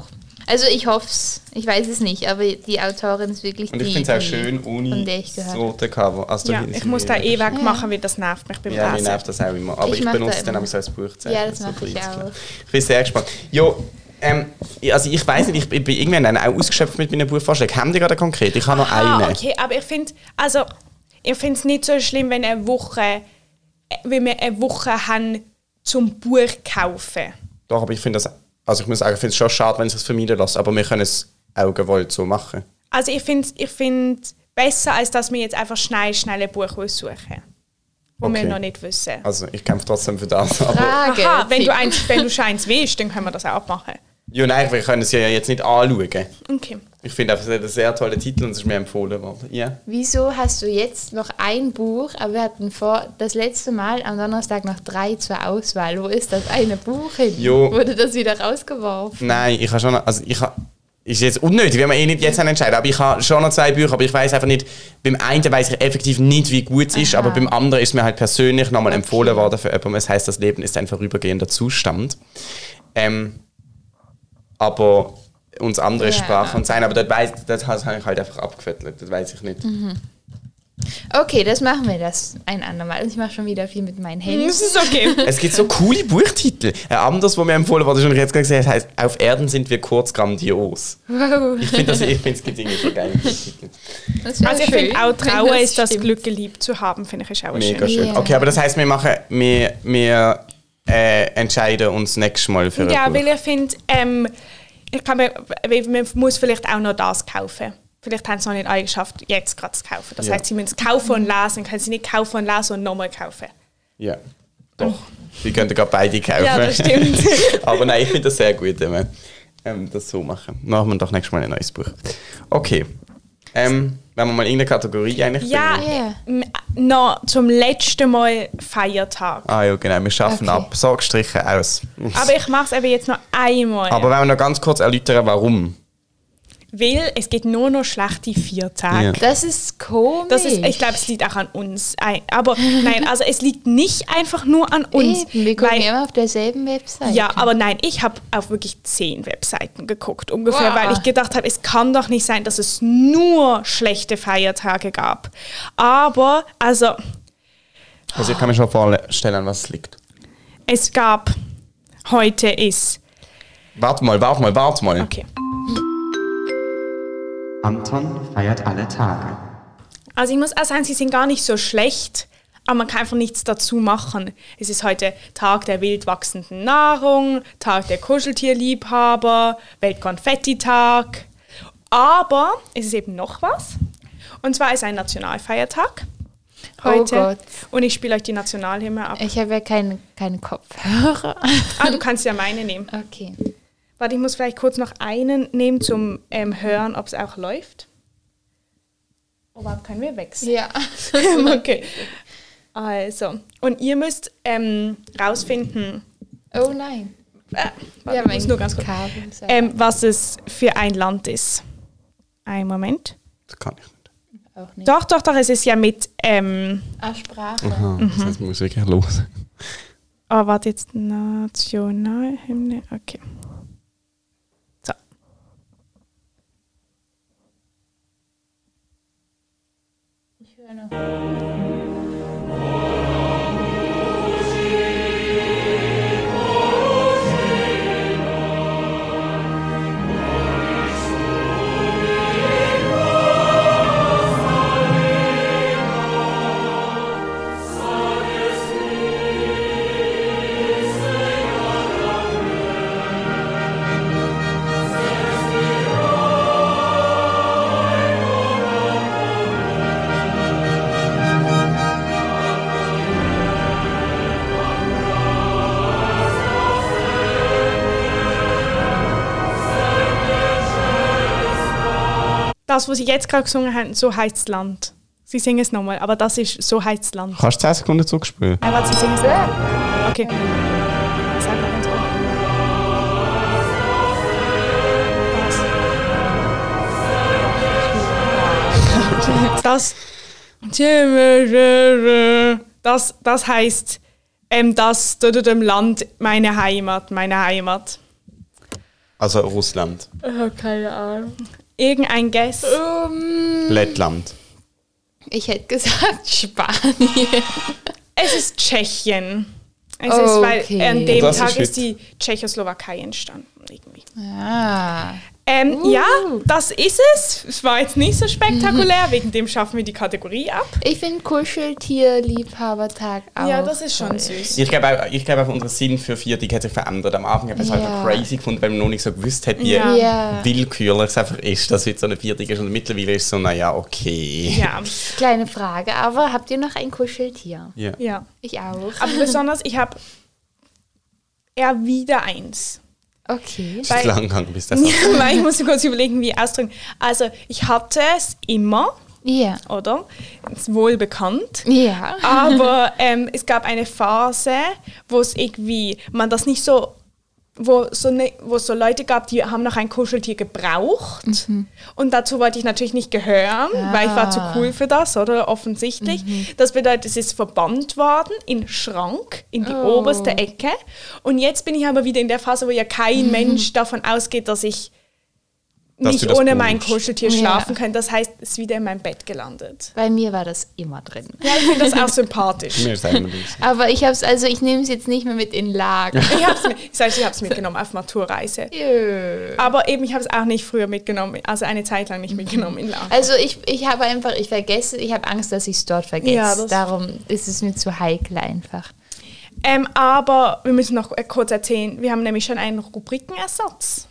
Also ich hoffe es, ich weiß es nicht, aber die Autorin ist wirklich Und die, ich finde es auch schön ohne ich das rote Cover. Also Ja, ich muss da eh wegmachen, weil das nervt mich beim Ja, mir nervt das auch immer. Aber Ich ich, benutze es dann auch als Buchzeichen. Ja, das so mache ich auch. Ich bin sehr gespannt. Jo, ähm, also ich weiß nicht, ich bin irgendwann dann auch ausgeschöpft mit meinen Buchvorschlägen. Haben die gerade konkret? Ich habe noch Ah, eine. okay, aber ich finde, also, ich finde es nicht so schlimm, wenn eine Woche, äh, wenn wir eine Woche haben zum Buch kaufen. Doch, aber ich finde das, also ich muss sagen, ich finde es schon schade, wenn es es vermeiden lässt, aber wir können es auch gewollt so machen. Also ich finde ich find besser, als dass wir jetzt einfach schnell, schnell ein Buch aussuchen. Wo wir Okay. noch nicht wissen. Also ich kämpfe trotzdem für das. Aber, Frage. Aha, wenn du, eins, wenn du schon eins willst, dann können wir das auch machen. ja, nein, wir können es ja jetzt nicht anschauen. Okay. Ich finde einfach, es hat einen sehr tollen Titel und es ist mir empfohlen worden. Ja. Wieso hast du jetzt noch ein Buch, aber wir hatten vor das letzte Mal am Donnerstag noch drei zur Auswahl. Wo ist das eine Buch hin? Jo. Wurde das wieder rausgeworfen? Nein, ich habe schon noch, also ich habe, ist jetzt unnötig, wenn wir eh nicht jetzt entscheiden, aber ich habe schon noch zwei Bücher, aber ich weiß einfach nicht, beim einen weiß ich effektiv nicht, wie gut es ist, aber beim anderen ist mir halt persönlich nochmal empfohlen worden für jemanden, es heißt, das Leben ist ein vorübergehender Zustand. Ähm, aber uns andere Ja. Sprachen und sein, aber das, das habe ich halt einfach abgefettelt, das weiß ich nicht. Mhm. Okay, das machen wir das ein andermal. Ich mache schon wieder viel mit meinen Händen. Das ist okay. Es gibt so coole Buchtitel. Ein anderes, wo mir empfohlen wurde, schon jetzt gerade gesehen heißt Auf Erden sind wir kurz grandios. Wow. Ich finde, das- ich finde, es gibt irgendwie so geile Buchtitel. Das wär Also ich finde auch Trauer ist das stimmt. Glück geliebt zu haben, finde ich ist auch Mega schön. schön. Okay, aber das heißt, wir machen, wir, wir äh, entscheiden uns nächstes Mal für ein Ja, Buch. weil ich finde, ähm, ich weil man muss vielleicht auch noch das kaufen. Vielleicht haben sie noch nicht alle geschafft, jetzt gerade zu kaufen. Das Ja. heißt, sie müssen es kaufen und lesen, können sie nicht kaufen und lesen und nochmal kaufen. Ja, doch. Wir können gerade beide kaufen. Ja, das stimmt. aber nein, ich finde das sehr gut, wenn wir ähm, das so machen. Machen wir doch nächstes Mal ein neues Buch. Okay. Ähm, wenn wir mal irgendeine Kategorie eigentlich Ja, m- noch zum letzten Mal Feiertag. Ah ja, genau. Wir schaffen Okay. ab. Sorgstriche aus. Aber ich mache es eben jetzt noch einmal. Aber wenn wir noch ganz kurz erläutern, warum. Weil es gibt nur noch schlechte vier Tage. Ja. Das ist komisch. Das ist, ich glaube, es liegt auch an uns. Aber nein, also es liegt nicht einfach nur an uns. Eben, wir gucken weil- immer auf derselben Webseite. Ja, aber nein, ich habe auf wirklich zehn Webseiten geguckt, ungefähr, Wow. weil ich gedacht habe, es kann doch nicht sein, dass es nur schlechte Feiertage gab. Aber, also, Also ich kann mir schon vorstellen, an was es liegt. es gab, heute ist, Warte mal, warte mal, warte mal. okay. Anton feiert alle Tage. Also ich muss auch sagen, sie sind gar nicht so schlecht, aber man kann einfach nichts dazu machen. Es ist heute Tag der wild wachsenden Nahrung, Tag der Kuscheltierliebhaber, Weltkonfetti-Tag. Aber es ist eben noch was. Und zwar ist ein Nationalfeiertag heute. Oh Gott. Und ich spiele euch die Nationalhymne ab. Ich habe ja keine, keine Kopfhörer. Ah, du kannst ja meine nehmen. Okay. Warte, ich muss vielleicht kurz noch einen nehmen zum ähm, Hören, ob es auch läuft. Oh, warte, können wir wechseln? Ja. okay. Also, und ihr müsst ähm, rausfinden, Oh nein. äh, warte, Ja, ich muss nur ganz kurz, Kabel. so. ähm, was es für ein Land ist. Ein Moment. Das kann ich nicht. Auch nicht. Doch, doch, doch, es ist ja mit, ähm, Ah, Sprache. Aha, das heißt, muss wirklich los. oh, warte jetzt, Nationalhymne, okay. Ich höre noch. Das, was sie jetzt gerade gesungen haben, so heißt das Land. Sie singen es nochmal, aber das ist so heißt das Land. Kannst du 10 Sekunden zurückspielen? Nein, warte, sie singen es. Okay. Sag mal ganz kurz. Das. Das, das heißt, ähm, das dort im Land, meine Heimat, meine Heimat. Also Russland, Oh, keine Ahnung. Irgendein Guess. Um, Lettland. ich hätte gesagt Spanien. Es ist Tschechien. Es ist, weil Okay. an dem ist Tag ist heute. die Tschechoslowakei entstanden. Irgendwie. Ah. Ähm, Uh. Ja, das ist es. Es war jetzt nicht so spektakulär, wegen dem schaffen wir die Kategorie ab. Ich finde Kuscheltier-Liebhabertag auch. Ja, das ist schon toll. süß. Ich glaube, auch, ich glaube auch, unser Sinn für Viertig hat sich verändert. Am Anfang habe ich es halt Ja. noch crazy gefunden, weil man noch nicht so gewusst hat, wie Ja. Ja. willkürlich es einfach ist, dass jetzt so eine Viertig ist. Und mittlerweile ist es so, naja, okay. Ja, Kleine Frage, aber habt ihr noch ein Kuscheltier? Ja. ja. Ich auch. Aber besonders, ich habe eher wieder eins. Okay. Weil- ist lang gegangen, bis das Weil ich muss mir kurz überlegen, wie ausdrücken. Also, ich hatte es immer, Ja. oder? Ist wohl bekannt. Ja. Aber ähm, es gab eine Phase, wo es irgendwie, man das nicht so, wo so, ne, wo es so Leute gab, die haben noch ein Kuscheltier gebraucht. Und dazu wollte ich natürlich nicht gehören, weil ich war zu cool für das, oder? Offensichtlich. Das bedeutet, es ist verbannt worden in Schrank, in die Oh. oberste Ecke. Und jetzt bin ich aber wieder in der Phase, wo ja kein Mensch davon ausgeht, dass ich nicht ohne mein. Kuscheltier Ja. schlafen kann. Das heißt, es ist wieder in meinem Bett gelandet. Bei mir war das immer drin. Ja, ich finde das auch sympathisch. Mir ist. Aber ich hab's, also ich nehme es jetzt nicht mehr mit in Lager. Ich habe es ich sag, ich hab's mitgenommen auf Maturreise. Jö. Aber eben, ich habe es auch nicht früher mitgenommen, also eine Zeit lang nicht mitgenommen in Lager. Also ich, ich habe einfach, ich vergesse, ich habe Angst, dass ich es dort vergesse. Ja, Darum ist es mir zu heikel einfach. Ähm, aber wir müssen noch äh, kurz erzählen, wir haben nämlich schon einen Rubrikenersatz.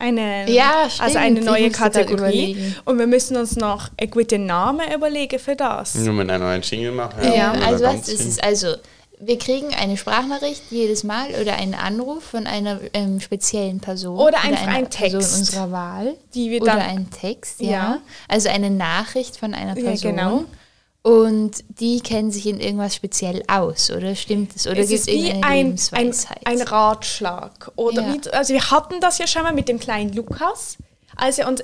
Eine, Ja, stimmt. also eine neue Kategorie. Und wir müssen uns noch einen guten Namen überlegen für das. Nur mit einem neuen Jingle machen. Ja, oder also was ist es? Also wir kriegen eine Sprachnachricht jedes Mal oder einen Anruf von einer ähm, speziellen Person. Oder einfach einer ein Text. Person unserer Wahl. Die wir oder dann- ein Text, ja. Ja. Also eine Nachricht von einer Ja, Person. genau. Und die kennen sich in irgendwas speziell aus, oder stimmt es? Oder es gibt ist es wie irgendeine ein, ein, Lebensweisheit? ein Ratschlag. Oder Ja. wie, also wir hatten das ja schon mal mit dem kleinen Lukas, als er uns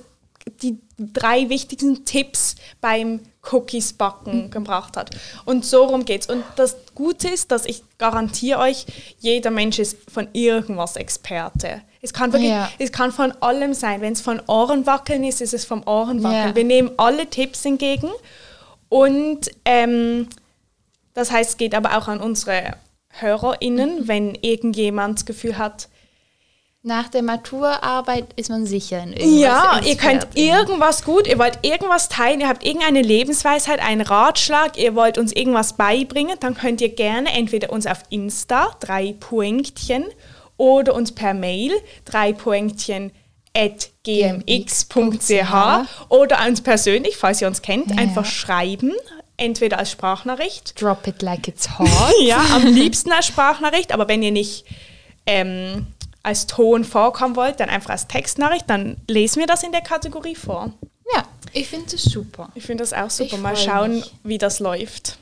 die drei wichtigsten Tipps beim Cookies backen gebracht hat. Und so rum geht's. Und das Gute ist, dass ich garantiere euch, jeder Mensch ist von irgendwas Experte. Es kann, wirklich, Ja. es kann von allem sein. Wenn es von Ohrenwackeln ist, ist es vom Ohrenwackeln. Ja. Wir nehmen alle Tipps entgegen. Und ähm, das heißt, es geht aber auch an unsere HörerInnen, wenn irgendjemand das Gefühl hat, Nach der Maturarbeit ist man sicher in irgendwas. ja, ihr könnt Expertin. irgendwas gut, ihr wollt irgendwas teilen, ihr habt irgendeine Lebensweisheit, einen Ratschlag, ihr wollt uns irgendwas beibringen, dann könnt ihr gerne entweder uns auf Insta, drei Poinktchen, oder uns per Mail, drei Poinktchen gmx.ch oder uns persönlich, falls ihr uns kennt, Ja. einfach schreiben, entweder als Sprachnachricht Drop it like it's hot. ja, am liebsten als Sprachnachricht, aber wenn ihr nicht ähm, als Ton vorkommen wollt, dann einfach als Textnachricht, dann lesen wir das in der Kategorie vor. Ja, ich finde es super. Ich finde das auch super. Ich Mal schauen, mich. wie das läuft.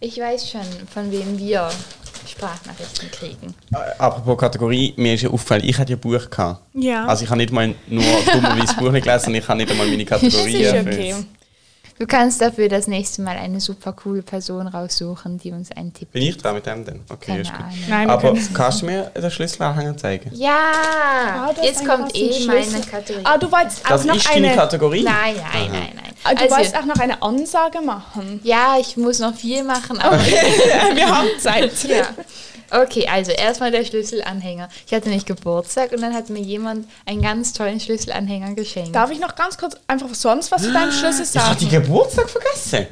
Ich weiß schon, von wem wir Sprachnachrichten kriegen. Äh, Apropos Kategorie, mir ist ja aufgefallen, ich hatte ja ein Buch gehabt. Ja. Also ich habe nicht mal nur dummerweise das Buch nicht gelesen, sondern ich habe nicht einmal meine Kategorie. Das ist okay. Du kannst dafür das nächste Mal eine super coole Person raussuchen, die uns einen Tipp Bin ich dran mit dem denn? Okay, Keine ist gut. Ahnung. Nein, Aber kannst du mir den Schlüsselanhänger zeigen? Ja, Ah, das jetzt kommt eh Schlüssel. meine Kategorie. Ah, du wolltest auch Das noch ist deine eine. Kategorie? nein, nein, nein, nein. Ah, Du Also, wolltest auch noch eine Ansage machen. ja, ich muss noch viel machen, aber wir haben Zeit. ja. Okay, also erstmal der Schlüsselanhänger. Ich hatte nicht Geburtstag und dann hat mir jemand einen ganz tollen Schlüsselanhänger geschenkt. Darf ich noch ganz kurz einfach sonst was zu deinem Schlüssel Ich habe die sagen? Geburtstag vergessen.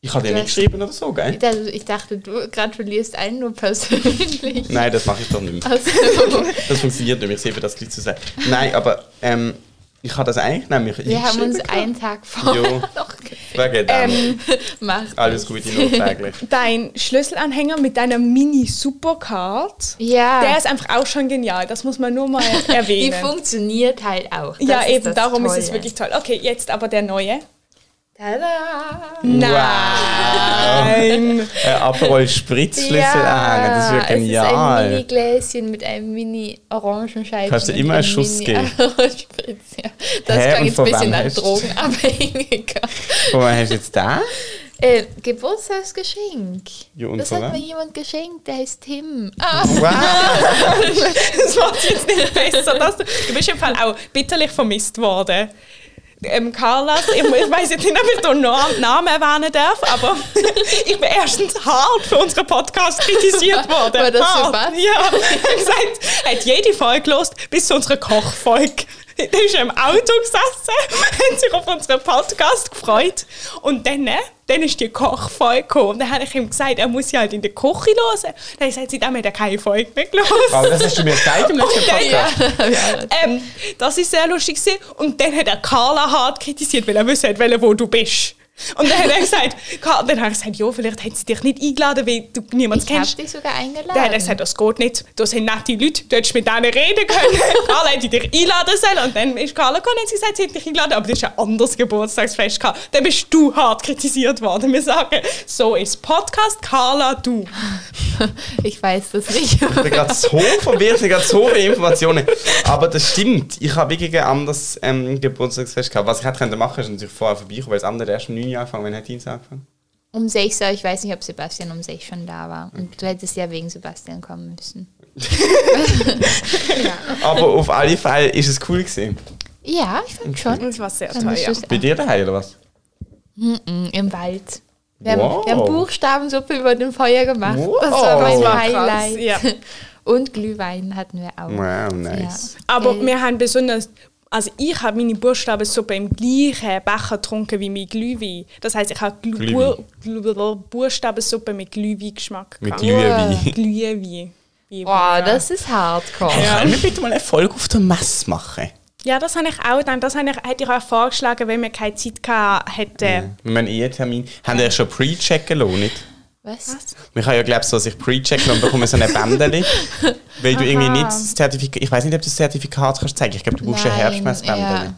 Ich habe dir nicht geschrieben oder so, gell? Also, ich dachte, du gratulierst allen nur persönlich. Nein, das mache ich doch nicht mehr. Also, Das funktioniert nicht mehr, ich sehe das gleich zu sagen. Nein, aber ähm, ich habe das eigentlich nämlich wir haben uns eingeschrieben einen Tag vorher Jo. noch dem. Macht Alles. Gute nachträglich. Dein Schlüsselanhänger mit deiner Mini-Supercard. Ja, Der ist einfach auch schon genial. Das muss man nur mal die erwähnen. funktioniert halt auch. Das ja, ist eben, das darum ist es Tolle. wirklich toll. Okay, jetzt aber der neue. Tada! Nein. Äh, Aperol Spritz-Schlüsselanhänger, das ist ja Es ist ein genial. Mini-Gläschen mit einem Mini-Orangenscheibchen. Kannst du immer einen Schuss geben? Mini-Aperol-Spritz, ja. Das Hä, klang jetzt von ein bisschen nach Drogenabhängiger. Wo hast du jetzt da? Äh, Geburtstagsgeschenk. Ja, das von hat mir jemand geschenkt, der heißt Tim. Ah, Wow! Das macht jetzt nicht besser. Du bist im Fall auch bitterlich vermisst worden. Ähm, Carla, ich, ich weiß jetzt nicht, ob ich den Na- Namen erwähnen darf, aber ich bin erstens hart für unseren Podcast kritisiert worden. War das hart. Sebastian? Ja, er hat gesagt, hat jede Folge gelost, bis zu unserer Kochfolge. Der ist im Auto gesessen, hat sich auf unseren Podcast gefreut. Und dann, dann ist die Kochfolge gekommen. Und dann habe ich ihm gesagt, er muss ja halt in der Küche hören. Dann er gesagt, seitdem hat er keine Folge mehr gelesen. Aber das hast du mir gesagt im letzten Und dann, Podcast. ähm, das ist sehr lustig gewesen. Und dann hat er Carla hart kritisiert, weil er wollte, wo du bist. Und dann hat er gesagt, Carla, dann hat er gesagt, ja, vielleicht haben sie dich nicht eingeladen, weil du niemanden Ich habe kennst. dich sogar eingeladen. Dann hat er gesagt, das geht nicht. Das sind nette Leute, du hättest mit denen reden können. Carla hätte dich einladen sollen. Und dann ist Carla gekommen und sie gesagt, sie hätte dich eingeladen, aber das ist ein anderes Geburtstagsfest. Dann bist du hart kritisiert worden. Wir sagen, so ist Podcast, Carla, du. ich weiß das nicht. Ich bin gerade so verwirrt, ich habe so viele Informationen. Aber das stimmt, ich habe wirklich ein anderes ähm, Geburtstagsfest gehabt. Was ich hätte können machen, ist natürlich vorher vorbeikommen, weil das andere erst um 9 Uhr angefangen, wenn hat Dienstag angefangen? Um 6 Uhr, ich weiß nicht, ob Sebastian um 6 schon da war. Und du hättest ja wegen Sebastian kommen müssen. Aber auf alle Fälle ist es cool gewesen. Ja, ich fand schon. Das war sehr toll, ja. Bei dir daheim oder was? Mm, Im Wald. Wir, haben, Wow. wir haben Buchstabensuppe über dem Feuer gemacht. Wow. Das war mein Das war Highlight. ja. Und Glühwein hatten wir auch. Wow, nice. Aber Äh, wir haben besonders, also ich habe meine Buchstabensuppe im gleichen Becher getrunken wie mein Glühwein. Das heisst, ich habe Glühwein. Bu Buchstabensuppe mit Glühwein-Geschmack. Mit. Glühwein. Glühwein. Boah, das ist hardcore. Können wir bitte mal eine Folge auf der Messe machen? Ja, das habe ich auch gedacht. Das habe ich, hätte ich auch vorgeschlagen, wenn wir keine Zeit gehabt hätten. Wir haben Ehetermin. Haben wir schon pre-checken lassen, nicht? Was? Wir können ja, glaube ich, so sich pre-checken und bekommen so eine Bändeli. weil du irgendwie nicht das Zertifikat... Ich weiß nicht, ob du das Zertifikat kannst zeigen. Ich glaube, du brauchst ein Herbstmessbändeli. ja.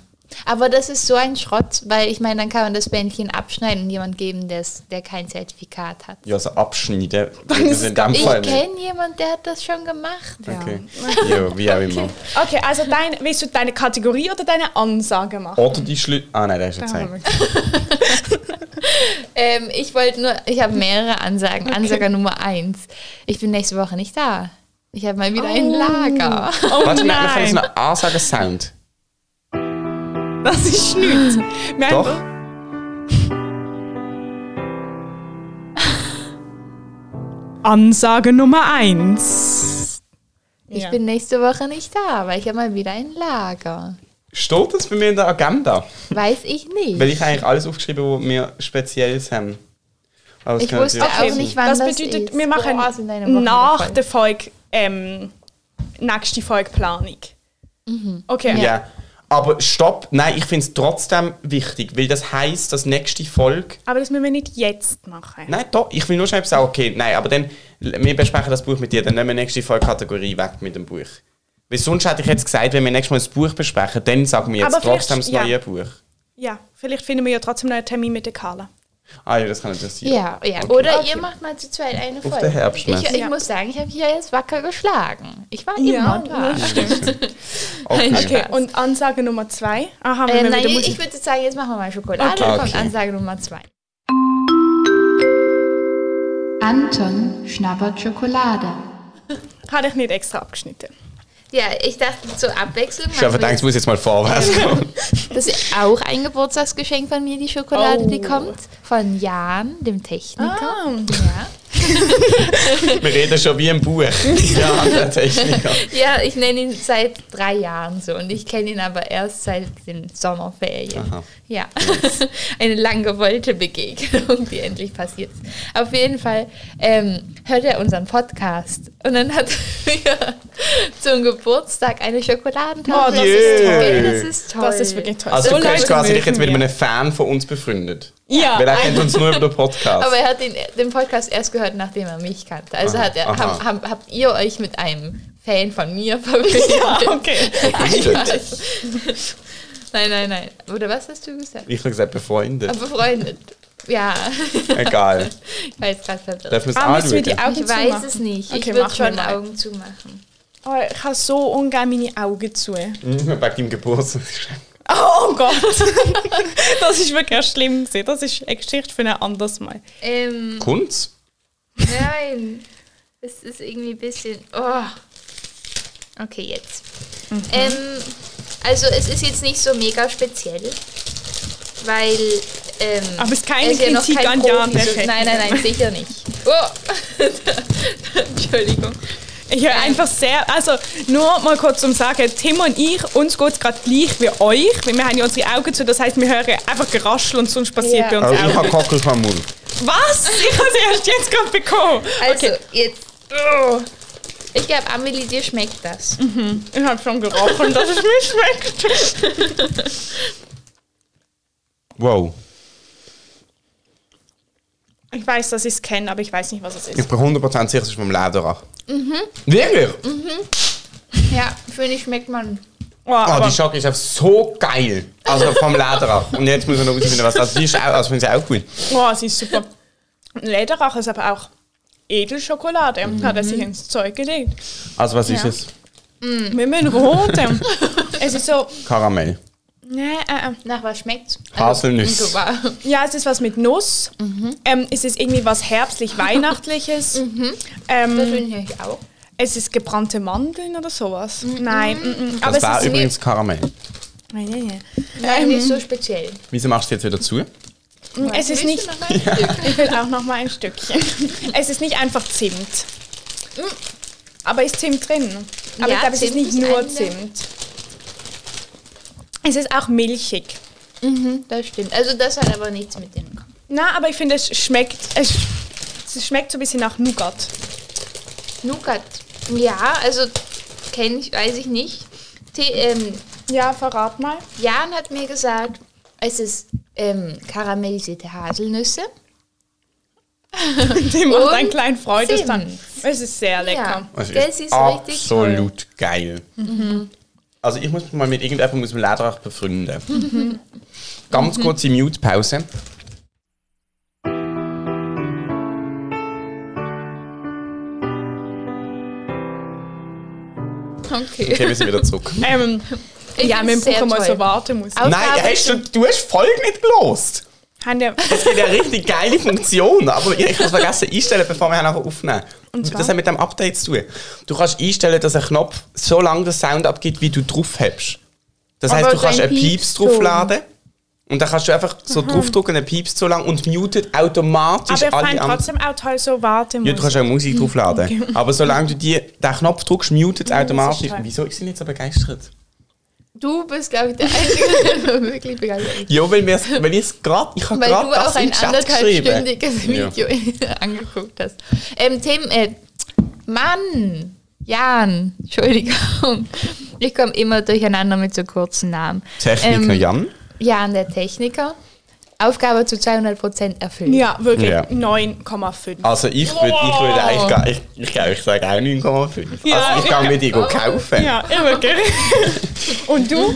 Aber das ist so ein Schrott, weil ich meine, dann kann man das Bändchen abschneiden und jemand geben, der's- der kein Zertifikat hat. Ja, so abschneiden. Das ist in dem Ich Fall nicht. kenne jemanden, der hat das schon gemacht. Okay. Ja, wie auch immer. Okay, also dein, willst du deine Kategorie oder deine Ansage machen? Oder die Schlü... Ah nein, der ist jetzt wir. Ähm, ich wollte nur, ich habe mehrere Ansagen. Ansage Nummer eins. Ich bin nächste Woche nicht da. Ich habe mal wieder ein Lager. Oh Warte, wir haben nein, so einen Ansagen-Sound. Das ist nichts. Wir Doch. Ansage Nummer eins. Ich Ja. bin nächste Woche nicht da, weil ich habe mal wieder ein Lager. Steht das bei mir in der Agenda? Weiß ich nicht. Weil ich eigentlich alles aufgeschrieben habe, was wir Spezielles haben. Aber Ich wusste auch nicht, wann Das das bedeutet, ist. wir machen Wochen nach der Folge ähm, nächste Folge Planung. Okay. Ja. Aber stopp, nein, ich finde es trotzdem wichtig, weil das heisst, dass nächste Folge. Aber das müssen wir nicht jetzt machen. Nein, doch, ich will nur schnell sagen, okay, nein, aber dann, wir besprechen das Buch mit dir, dann nehmen wir nächste Folge Kategorie weg mit dem Buch. Weil sonst hätte ich jetzt gesagt, wenn wir nächstes Mal das Buch besprechen, dann sagen wir jetzt Aber trotzdem das ja. neue Buch. Ja, vielleicht finden wir ja trotzdem noch einen Termin mit der Carla. Ah ja, das kann natürlich sein. Ja, ja. Okay. Oder Okay. ihr macht mal zu zweit eine Auf Folge. der Herbstmesse. Ich, ich Ja. muss sagen, ich habe hier jetzt wacker geschlagen. Ich war Ja, immer da. Okay. Okay, und Ansage Nummer zwei. Ah, haben wir Ähm, wieder nein, ich, ich würde sagen, jetzt machen wir mal Schokolade. Okay. Dann kommt Okay. Ansage Nummer zwei. Anton schnabbert Schokolade. Hatte ich nicht extra abgeschnitten. Ja, ich dachte zur Abwechslung. Ich habe gedacht, es muss jetzt mal vorwärts kommen. Das ist auch ein Geburtstagsgeschenk von mir, die Schokolade, die Oh. kommt. Von Jan, dem Techniker. Ah. Ja. Wir reden schon wie im Buch. Ja, der Techniker. ja, ich nenne ihn seit drei Jahren so und ich kenne ihn aber erst seit den Sommerferien. Aha. Ja, eine lang gewollte Begegnung, die endlich passiert ist. Auf jeden Fall ähm, hört er unseren Podcast und dann hat er zum Geburtstag eine Schokoladentafel. Oh, das ist toll. Das ist toll. Das ist wirklich toll. Also So du quasi dich jetzt mit einem Fan von uns befreundet. Ja, Weil er kennt uns nur über den Podcast. Aber er hat den, den Podcast erst gehört, nachdem er mich kannte. Also Aha, hat er, hab, hab, habt ihr euch mit einem Fan von mir verbindet? ja, okay. Befreundet. Nein, nein, nein. Oder was hast du gesagt? Ich habe gesagt befreundet. Ah, Befreundet. Ja, Egal. ich jetzt gerade verwirrt. Dürfen wir es Ah, müssen wir die? Augen Ich weiß zumachen? es nicht. Ich Okay, würde machen wir schon mal. Augen zumachen. Oh, ich habe so ungern meine Augen zu. Mhm, Bei deinem Geburtstag. Oh Gott. das ist wirklich schlimm. gewesen. Das ist eine Geschichte für ein anderes Mal. Ähm, Kunst? nein. Es ist irgendwie ein bisschen. Oh. Okay, jetzt. Ähm, also, es ist jetzt nicht so mega speziell. Weil. Ähm, Aber es ist keine er ja noch Kritik kein an Jan. Nein, nein, nein, sicher nicht. Oh. Entschuldigung. Ich höre einfach sehr, also nur mal kurz zum Sagen, Tim und ich, uns geht es gerade gleich wie euch, weil wir haben ja unsere Augen zu, das heißt, wir hören einfach Geraschel und sonst passiert Ja. bei uns Also ich auch. habe Kockel vom Mund. Was? Ich habe sie erst jetzt gerade bekommen. Also, Okay, jetzt. Oh. Ich glaube, Amelie, dir schmeckt das. ich habe schon gerochen, dass es mir schmeckt. Wow. Ich weiß, dass ich es kenne, aber ich weiß nicht, was es Ich ist. bin 100% sicher, es ist vom Lederach. Wirklich? Ja, finde ich, schmeckt man. Oh, aber die Schocke ist einfach so geil. Also vom Lederach. Und jetzt muss man noch herausfinden, was das ist. Ist auch, also finde ich auch gut. oh, sie ist super. Lederach ist aber auch Edelschokolade. Hat er sich ins Zeug gelegt. Also was ist Ja. es? Mit dem Roten. es ist so, Karamell. Nee, äh, äh. Nach was schmeckt's? Haselnüsse. So war. Ja, es ist was mit Nuss. Ähm, es ist irgendwie was herbstlich-weihnachtliches. Das Ähm, finde ich auch. es ist gebrannte Mandeln oder sowas. Nein, mm, mm. aber Das es war ist übrigens Karamell. Nee, nee, nee. Nein, nicht so speziell. Wieso machst du jetzt wieder zu? Es ist nicht. Ich will auch noch mal ein Stückchen. Es ist nicht einfach Zimt. Aber ist Zimt drin? Aber Ja, ich glaube, es ist nicht ist nur Zimt. Es ist auch milchig. Mhm, das stimmt. Also das hat aber nichts mit dem. Na, aber ich finde, es schmeckt. Es, es schmeckt so ein bisschen nach Nougat. Nougat. Ja, also kenne ich, weiß ich nicht. T ähm, Ja, verrat mal. Jan hat mir gesagt, es ist ähm, karamellisierte Haselnüsse. Die macht einen kleinen Freude. Zimt. Dann. Es ist sehr lecker. Ja, Es das ist ist richtig absolut geil. Also ich muss mich mal mit irgendjemandem aus dem Lederach befreunden. Ganz kurze Mute-Pause. Okay. Okay, wir sind wieder zurück. Ähm, Ich ja, wir brauchen mal so. Au- Nein, hast du, du hast voll nicht gelost. Haben wir- Es gibt eine richtig geile Funktion, aber ich habe es vergessen einstellen, bevor wir nachher aufnehmen. zwar? Das hat mit dem Update zu tun. Du kannst einstellen, dass ein Knopf so lange den Sound abgibt, wie du drauf hast. Das heißt, Aber du kannst einen Pieps draufladen und dann kannst du einfach so draufdrücken, der piepst so lang und mutet automatisch Aber ich alle anderen. trotzdem auch toll so Wartemusik. Ja, du kannst auch Musik draufladen. Aber solange du die, den Knopf drückst, mutet es Ja, automatisch. ist. Wieso ist sie nicht so begeistert? Du bist, glaube ich, der Einzige, der wirklich begeistert ist. Ja, weil, weil ich es gerade, ich habe gerade du das auch ein anderthalbstündiges. Video angeguckt hast. Ähm, Tim, äh, Mann, Jan, Entschuldigung. Ich komme immer durcheinander mit so kurzen Namen. Techniker Ähm, Jan. Jan, der Techniker. Aufgabe zu 200% erfüllt. Ja, wirklich. Ja. 9,5. Also ich würde ich würd eigentlich gar, ich, ich, glaub, ich sage auch 9,5. Ja, also ich kann mir die go kaufen. Ja, ja, wirklich. Und du?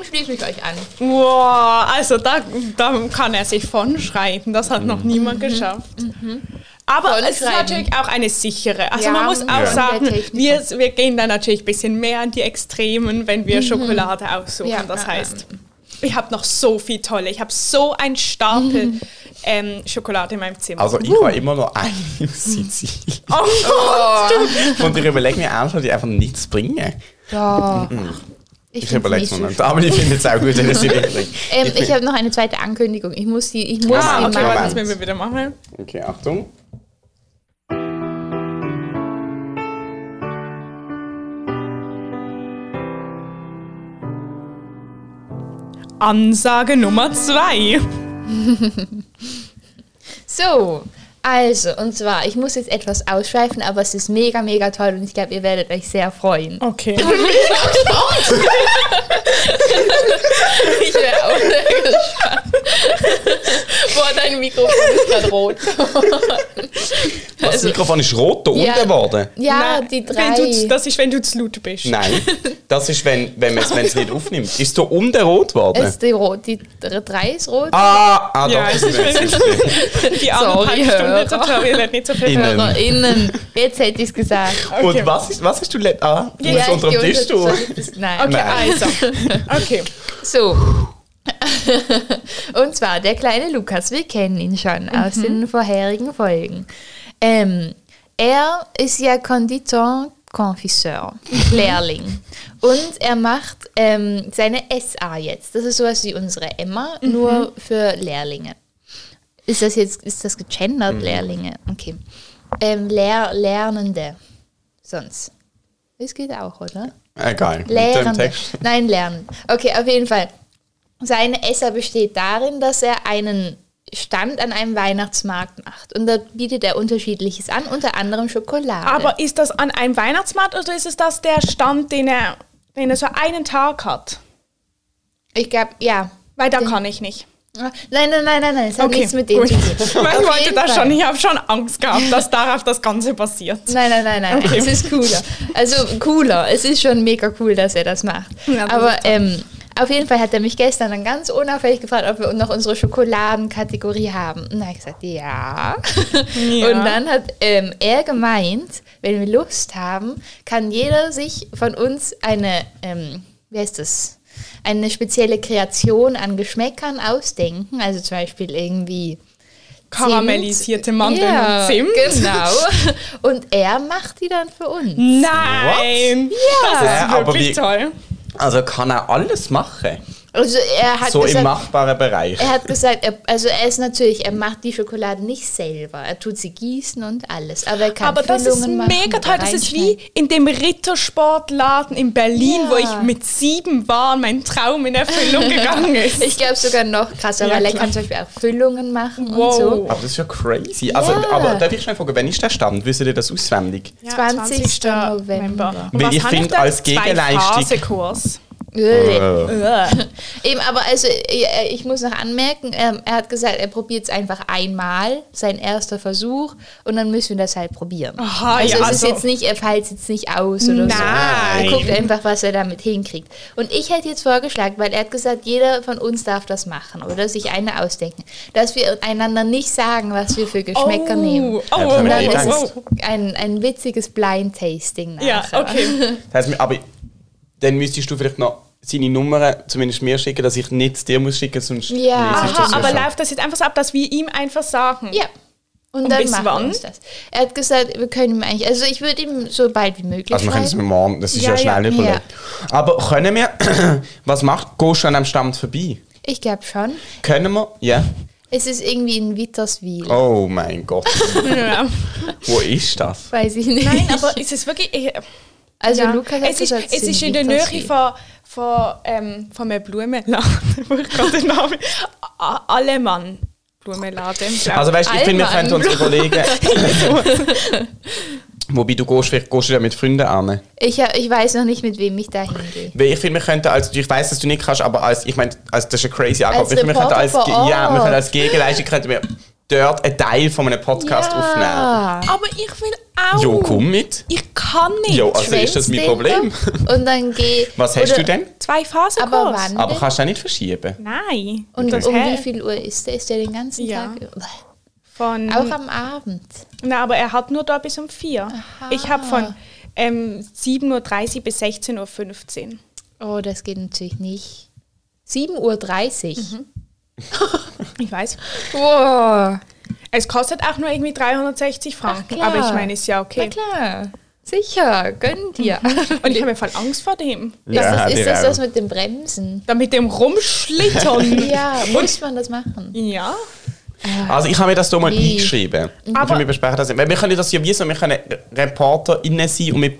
Ich schließe mich euch an. Wow, also da, da kann er sich von schreiben. Das hat noch niemand geschafft. Aber Von es ist natürlich auch eine sichere. Also Ja, man muss auch der sagen, wir, wir gehen dann natürlich ein bisschen mehr an die Extremen, wenn wir Schokolade aussuchen. Ja, das ja, heißt, ich habe noch so viel tolle. Ich habe so einen Stapel ähm, Schokolade in meinem Zimmer. Also ich war immer noch eine im Sizilien. oh, Und ich überlege mir ernsthaft, die einfach nichts bringen. Ja. Ich, Ich find's überlege es mir nicht. Aber ich finde es auch gut, wenn es sie nicht bringt. Ähm, ich habe noch eine zweite Ankündigung. Ich muss die, ich muss Ah, die okay, okay, warte, machen. das müssen wir wieder machen. Okay, Achtung. Ansage Nummer zwei. So, also, und zwar, ich muss jetzt etwas ausschweifen, aber es ist mega, mega toll und ich glaube, ihr werdet euch sehr freuen. Okay. Ich wäre auch sehr gespannt. Boah, dein Mikrofon ist gerade rot. Das Mikrofon ist rot da Also, Ja. unten geworden? Ja, Nein, die drei. das ist, wenn du zu laut bist. Nein, das ist, wenn, wenn man es nicht aufnimmt. Ist so unten rot geworden? ist die, rot, die dr- drei ist rot. ah, ah, Ja, doch, es das ist, nicht die anderthalb Stunden. Tutorial nicht so viel Innen. HörerInnen. Jetzt hätte ich es gesagt. Und was, ist, was hast du let Ah, du Ja, hast unter dem Tisch das- Nein. Okay, Nein. also. Okay. So. Und zwar der kleine Lukas, wir kennen ihn schon aus den vorherigen Folgen. Ähm, er ist ja Konditor, Confiseur, Lehrling. Und er macht ähm, seine SA jetzt. Das ist sowas wie unsere Emma, nur für Lehrlinge. Ist das jetzt, ist das gegendert, Lehrlinge? Okay. Ähm, Lehr Lernende. sonst? Das geht auch, oder? Egal. Mit dem Lehren. Text. Nein, lernen. Okay, auf jeden Fall. Seine Esser besteht darin, dass er einen Stand an einem Weihnachtsmarkt macht. Und da bietet er unterschiedliches an, unter anderem Schokolade. Aber ist das an einem Weihnachtsmarkt oder ist es das der Stand, den er, den er so einen Tag hat? ich glaube, ja. Weil da kann ich nicht. Nein, nein, nein, nein, nein, es hat Okay, nichts mit dem zu tun. Ich wollte das schon, ich habe schon Angst gehabt, dass darauf das Ganze passiert. Nein, nein, nein, nein, Okay. es ist cooler. Also cooler, es ist schon mega cool, dass er das macht. Ja, Aber ähm, auf jeden Fall hat er mich gestern dann ganz unauffällig gefragt, ob wir noch unsere Schokoladenkategorie haben. Und dann habe ich gesagt, ja. Ja. Und dann hat ähm, er gemeint, wenn wir Lust haben, kann jeder sich von uns eine, ähm, wie heißt das? Eine spezielle Kreation an Geschmäckern ausdenken. Also zum Beispiel irgendwie Karamellisierte Mandeln ja, und Zimt. Genau. Und er macht die dann für uns. Nein! Das Hä, ist aber wirklich wie- toll. Also kann er alles machen? Also er hat So im gesagt, machbaren Bereich. er hat gesagt, er, also er ist natürlich, er macht die Schokolade nicht selber. Er tut sie gießen und alles. Aber er kann Aber das ist Füllungen machen mega toll. Das ist wie in dem Rittersportladen in Berlin, Ja. wo ich mit sieben war und mein Traum in Erfüllung gegangen ist. Ich glaube sogar noch krasser, Ja, weil er klar. kann zum Beispiel auch Füllungen machen Wow. und so. Aber das ist ja crazy. Also, Ja. aber darf ich schnell fragen, wann ist der Stand? Wisst ihr das auswendig? Ja, 20. November. Und Weil was ich habe find, da? als Gegenleistung- Zwei Phase-Kurs. Äh. Äh. Eben, aber also äh, ich muss noch anmerken, ähm, er hat gesagt, er probiert es einfach einmal, sein erster Versuch, und dann müssen wir das halt probieren. Aha, also ja, es ist also- jetzt nicht, er es jetzt nicht aus oder so. Nein. Er guckt einfach, was er damit hinkriegt. Und ich hätte jetzt vorgeschlagen, weil er hat gesagt, jeder von uns darf das machen oder sich eine ausdenken, dass wir einander nicht sagen, was wir für Geschmäcker oh, nehmen. Oh, Ja, Und dann ist es ein, ein witziges Blind-Tasting Ja, nachher. okay. Das heißt, aber dann müsstest du vielleicht noch seine Nummern zumindest mir schicken, dass ich nicht dir muss schicken, sonst Ja. Aha, das ja aber schon. läuft das jetzt einfach so ab, dass wir ihm einfach sagen? Ja. Und, Und dann bis machen wann? wir uns das. Er hat gesagt, wir können ihm eigentlich, also ich würde ihm so bald wie möglich Also wir können es mit morgen, das ist ja, Ja, ja. schnell überlegt. Aber können wir, was macht, gehst du an einem Stand vorbei? Ich glaube schon. Können wir, ja. Es ist irgendwie in Witterswil. Oh mein Gott, Ja. wo ist das? Weiß ich nicht. Nein, aber ist es wirklich... Ich, also ja. Lukas hat es ist, es ist in der Nähe von, von, ähm, von einem Blumenladen, wo ich gerade den Namen... Allemann Blumenladen. Also weißt du, ich finde, wir könnten uns überlegen, wobei du gehst, vielleicht gehst du ja mit Freunden an. Ich, ich weiß noch nicht, mit wem ich da hingehe. Weil ich finde, wir könnten als, ich weiß, dass du nicht kannst, aber als, ich meine, als, das ist ein crazy Angebot. Als Ich finde, wir könnten als, ja, wir können als Gegenleistung könnten wir dort einen Teil von einem Podcast aufnehmen. Aber ich will auch. Jo, komm mit. Ich kann nicht. Jo, also ist das mein Problem. Und dann geh. Was hast du denn? Zwei Phasen Aber wann? Aber kannst du auch nicht verschieben. Nein. Und um wie viel Uhr ist der? Ist der den ganzen Ja. Tag? Von, Auch am Abend. Na, aber er hat nur da bis um vier. Ich habe von ähm, 7.30 Uhr bis 16.15 Uhr. Oh, das geht natürlich nicht. 7.30 Uhr. Ich weiß. Wow. Es kostet auch nur irgendwie 360 Franken. aber ich meine, ist ja okay. Na klar. Sicher, gönn dir. Und ich habe voll Angst vor dem. Ja, ist das, ist dir das das mit dem Bremsen? Da mit dem Rumschlittern. Ja, muss man das machen? ja. Also ich habe mir das hier mal Wie? eingeschrieben. Aber- wir besprechen das. Weil wir können das ja wie so, wir können ReporterInnen sein und wir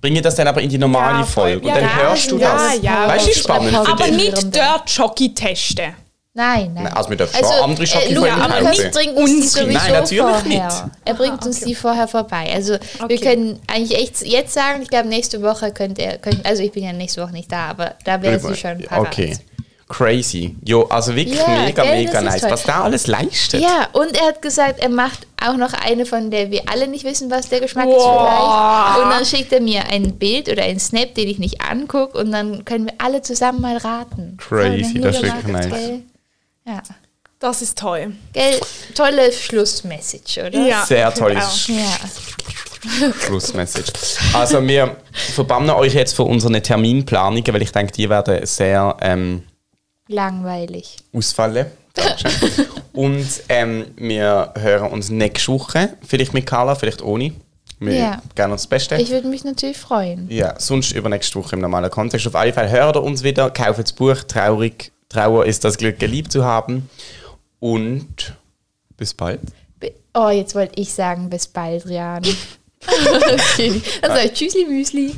bringen das dann aber in die normale Ja. Folge. Ja, und dann ja, hörst du ja, das. ja. Weißt du, spannend für Aber dich? nicht dort Jockey testen. Nein, nein. Also wir dürfen schon andere äh, Lu- kaufen. Lukas bringt uns die sowieso Nein, natürlich vorher. nicht. Er bringt uns die vorher vorbei. Also wir Okay. können eigentlich echt jetzt sagen, ich glaube nächste Woche könnt ihr, könnt, also ich bin ja nächste Woche nicht da, aber da wäre sie schon parat. Okay. Crazy. Jo, also wirklich Ja, mega, gell, mega ist nice. toll. Was da alles leistet. Ja, und er hat gesagt, er macht auch noch eine, von der wir alle nicht wissen, was der Geschmack ist Wow. vielleicht. Und dann schickt er mir ein Bild oder einen Snap, den ich nicht angucke und dann können wir alle zusammen mal raten. Crazy, Voll, das ist wirklich nice. Gell? Ja. Das ist toll. Gell, tolle Schlussmessage, oder? Ja, Sehr find tolles Ja. Schlussmessage. Also wir verbannen euch jetzt von unseren Terminplanungen, weil ich denke, die werden sehr ähm, Langweilig. ausfallen. Und ähm, wir hören uns nächste Woche, vielleicht mit Carla, vielleicht ohne. Wir Ja. gerne uns das Beste. Ich würde mich natürlich freuen. Ja, sonst übernächste Woche im normalen Kontext. Auf alle Fälle hört ihr uns wieder, kauft das Buch Traurig. Trauer ist das Glück, geliebt zu haben. Und bis bald. Oh, jetzt wollte ich sagen, bis bald, Rian. okay. Dann sage ich Tschüssli Müsli.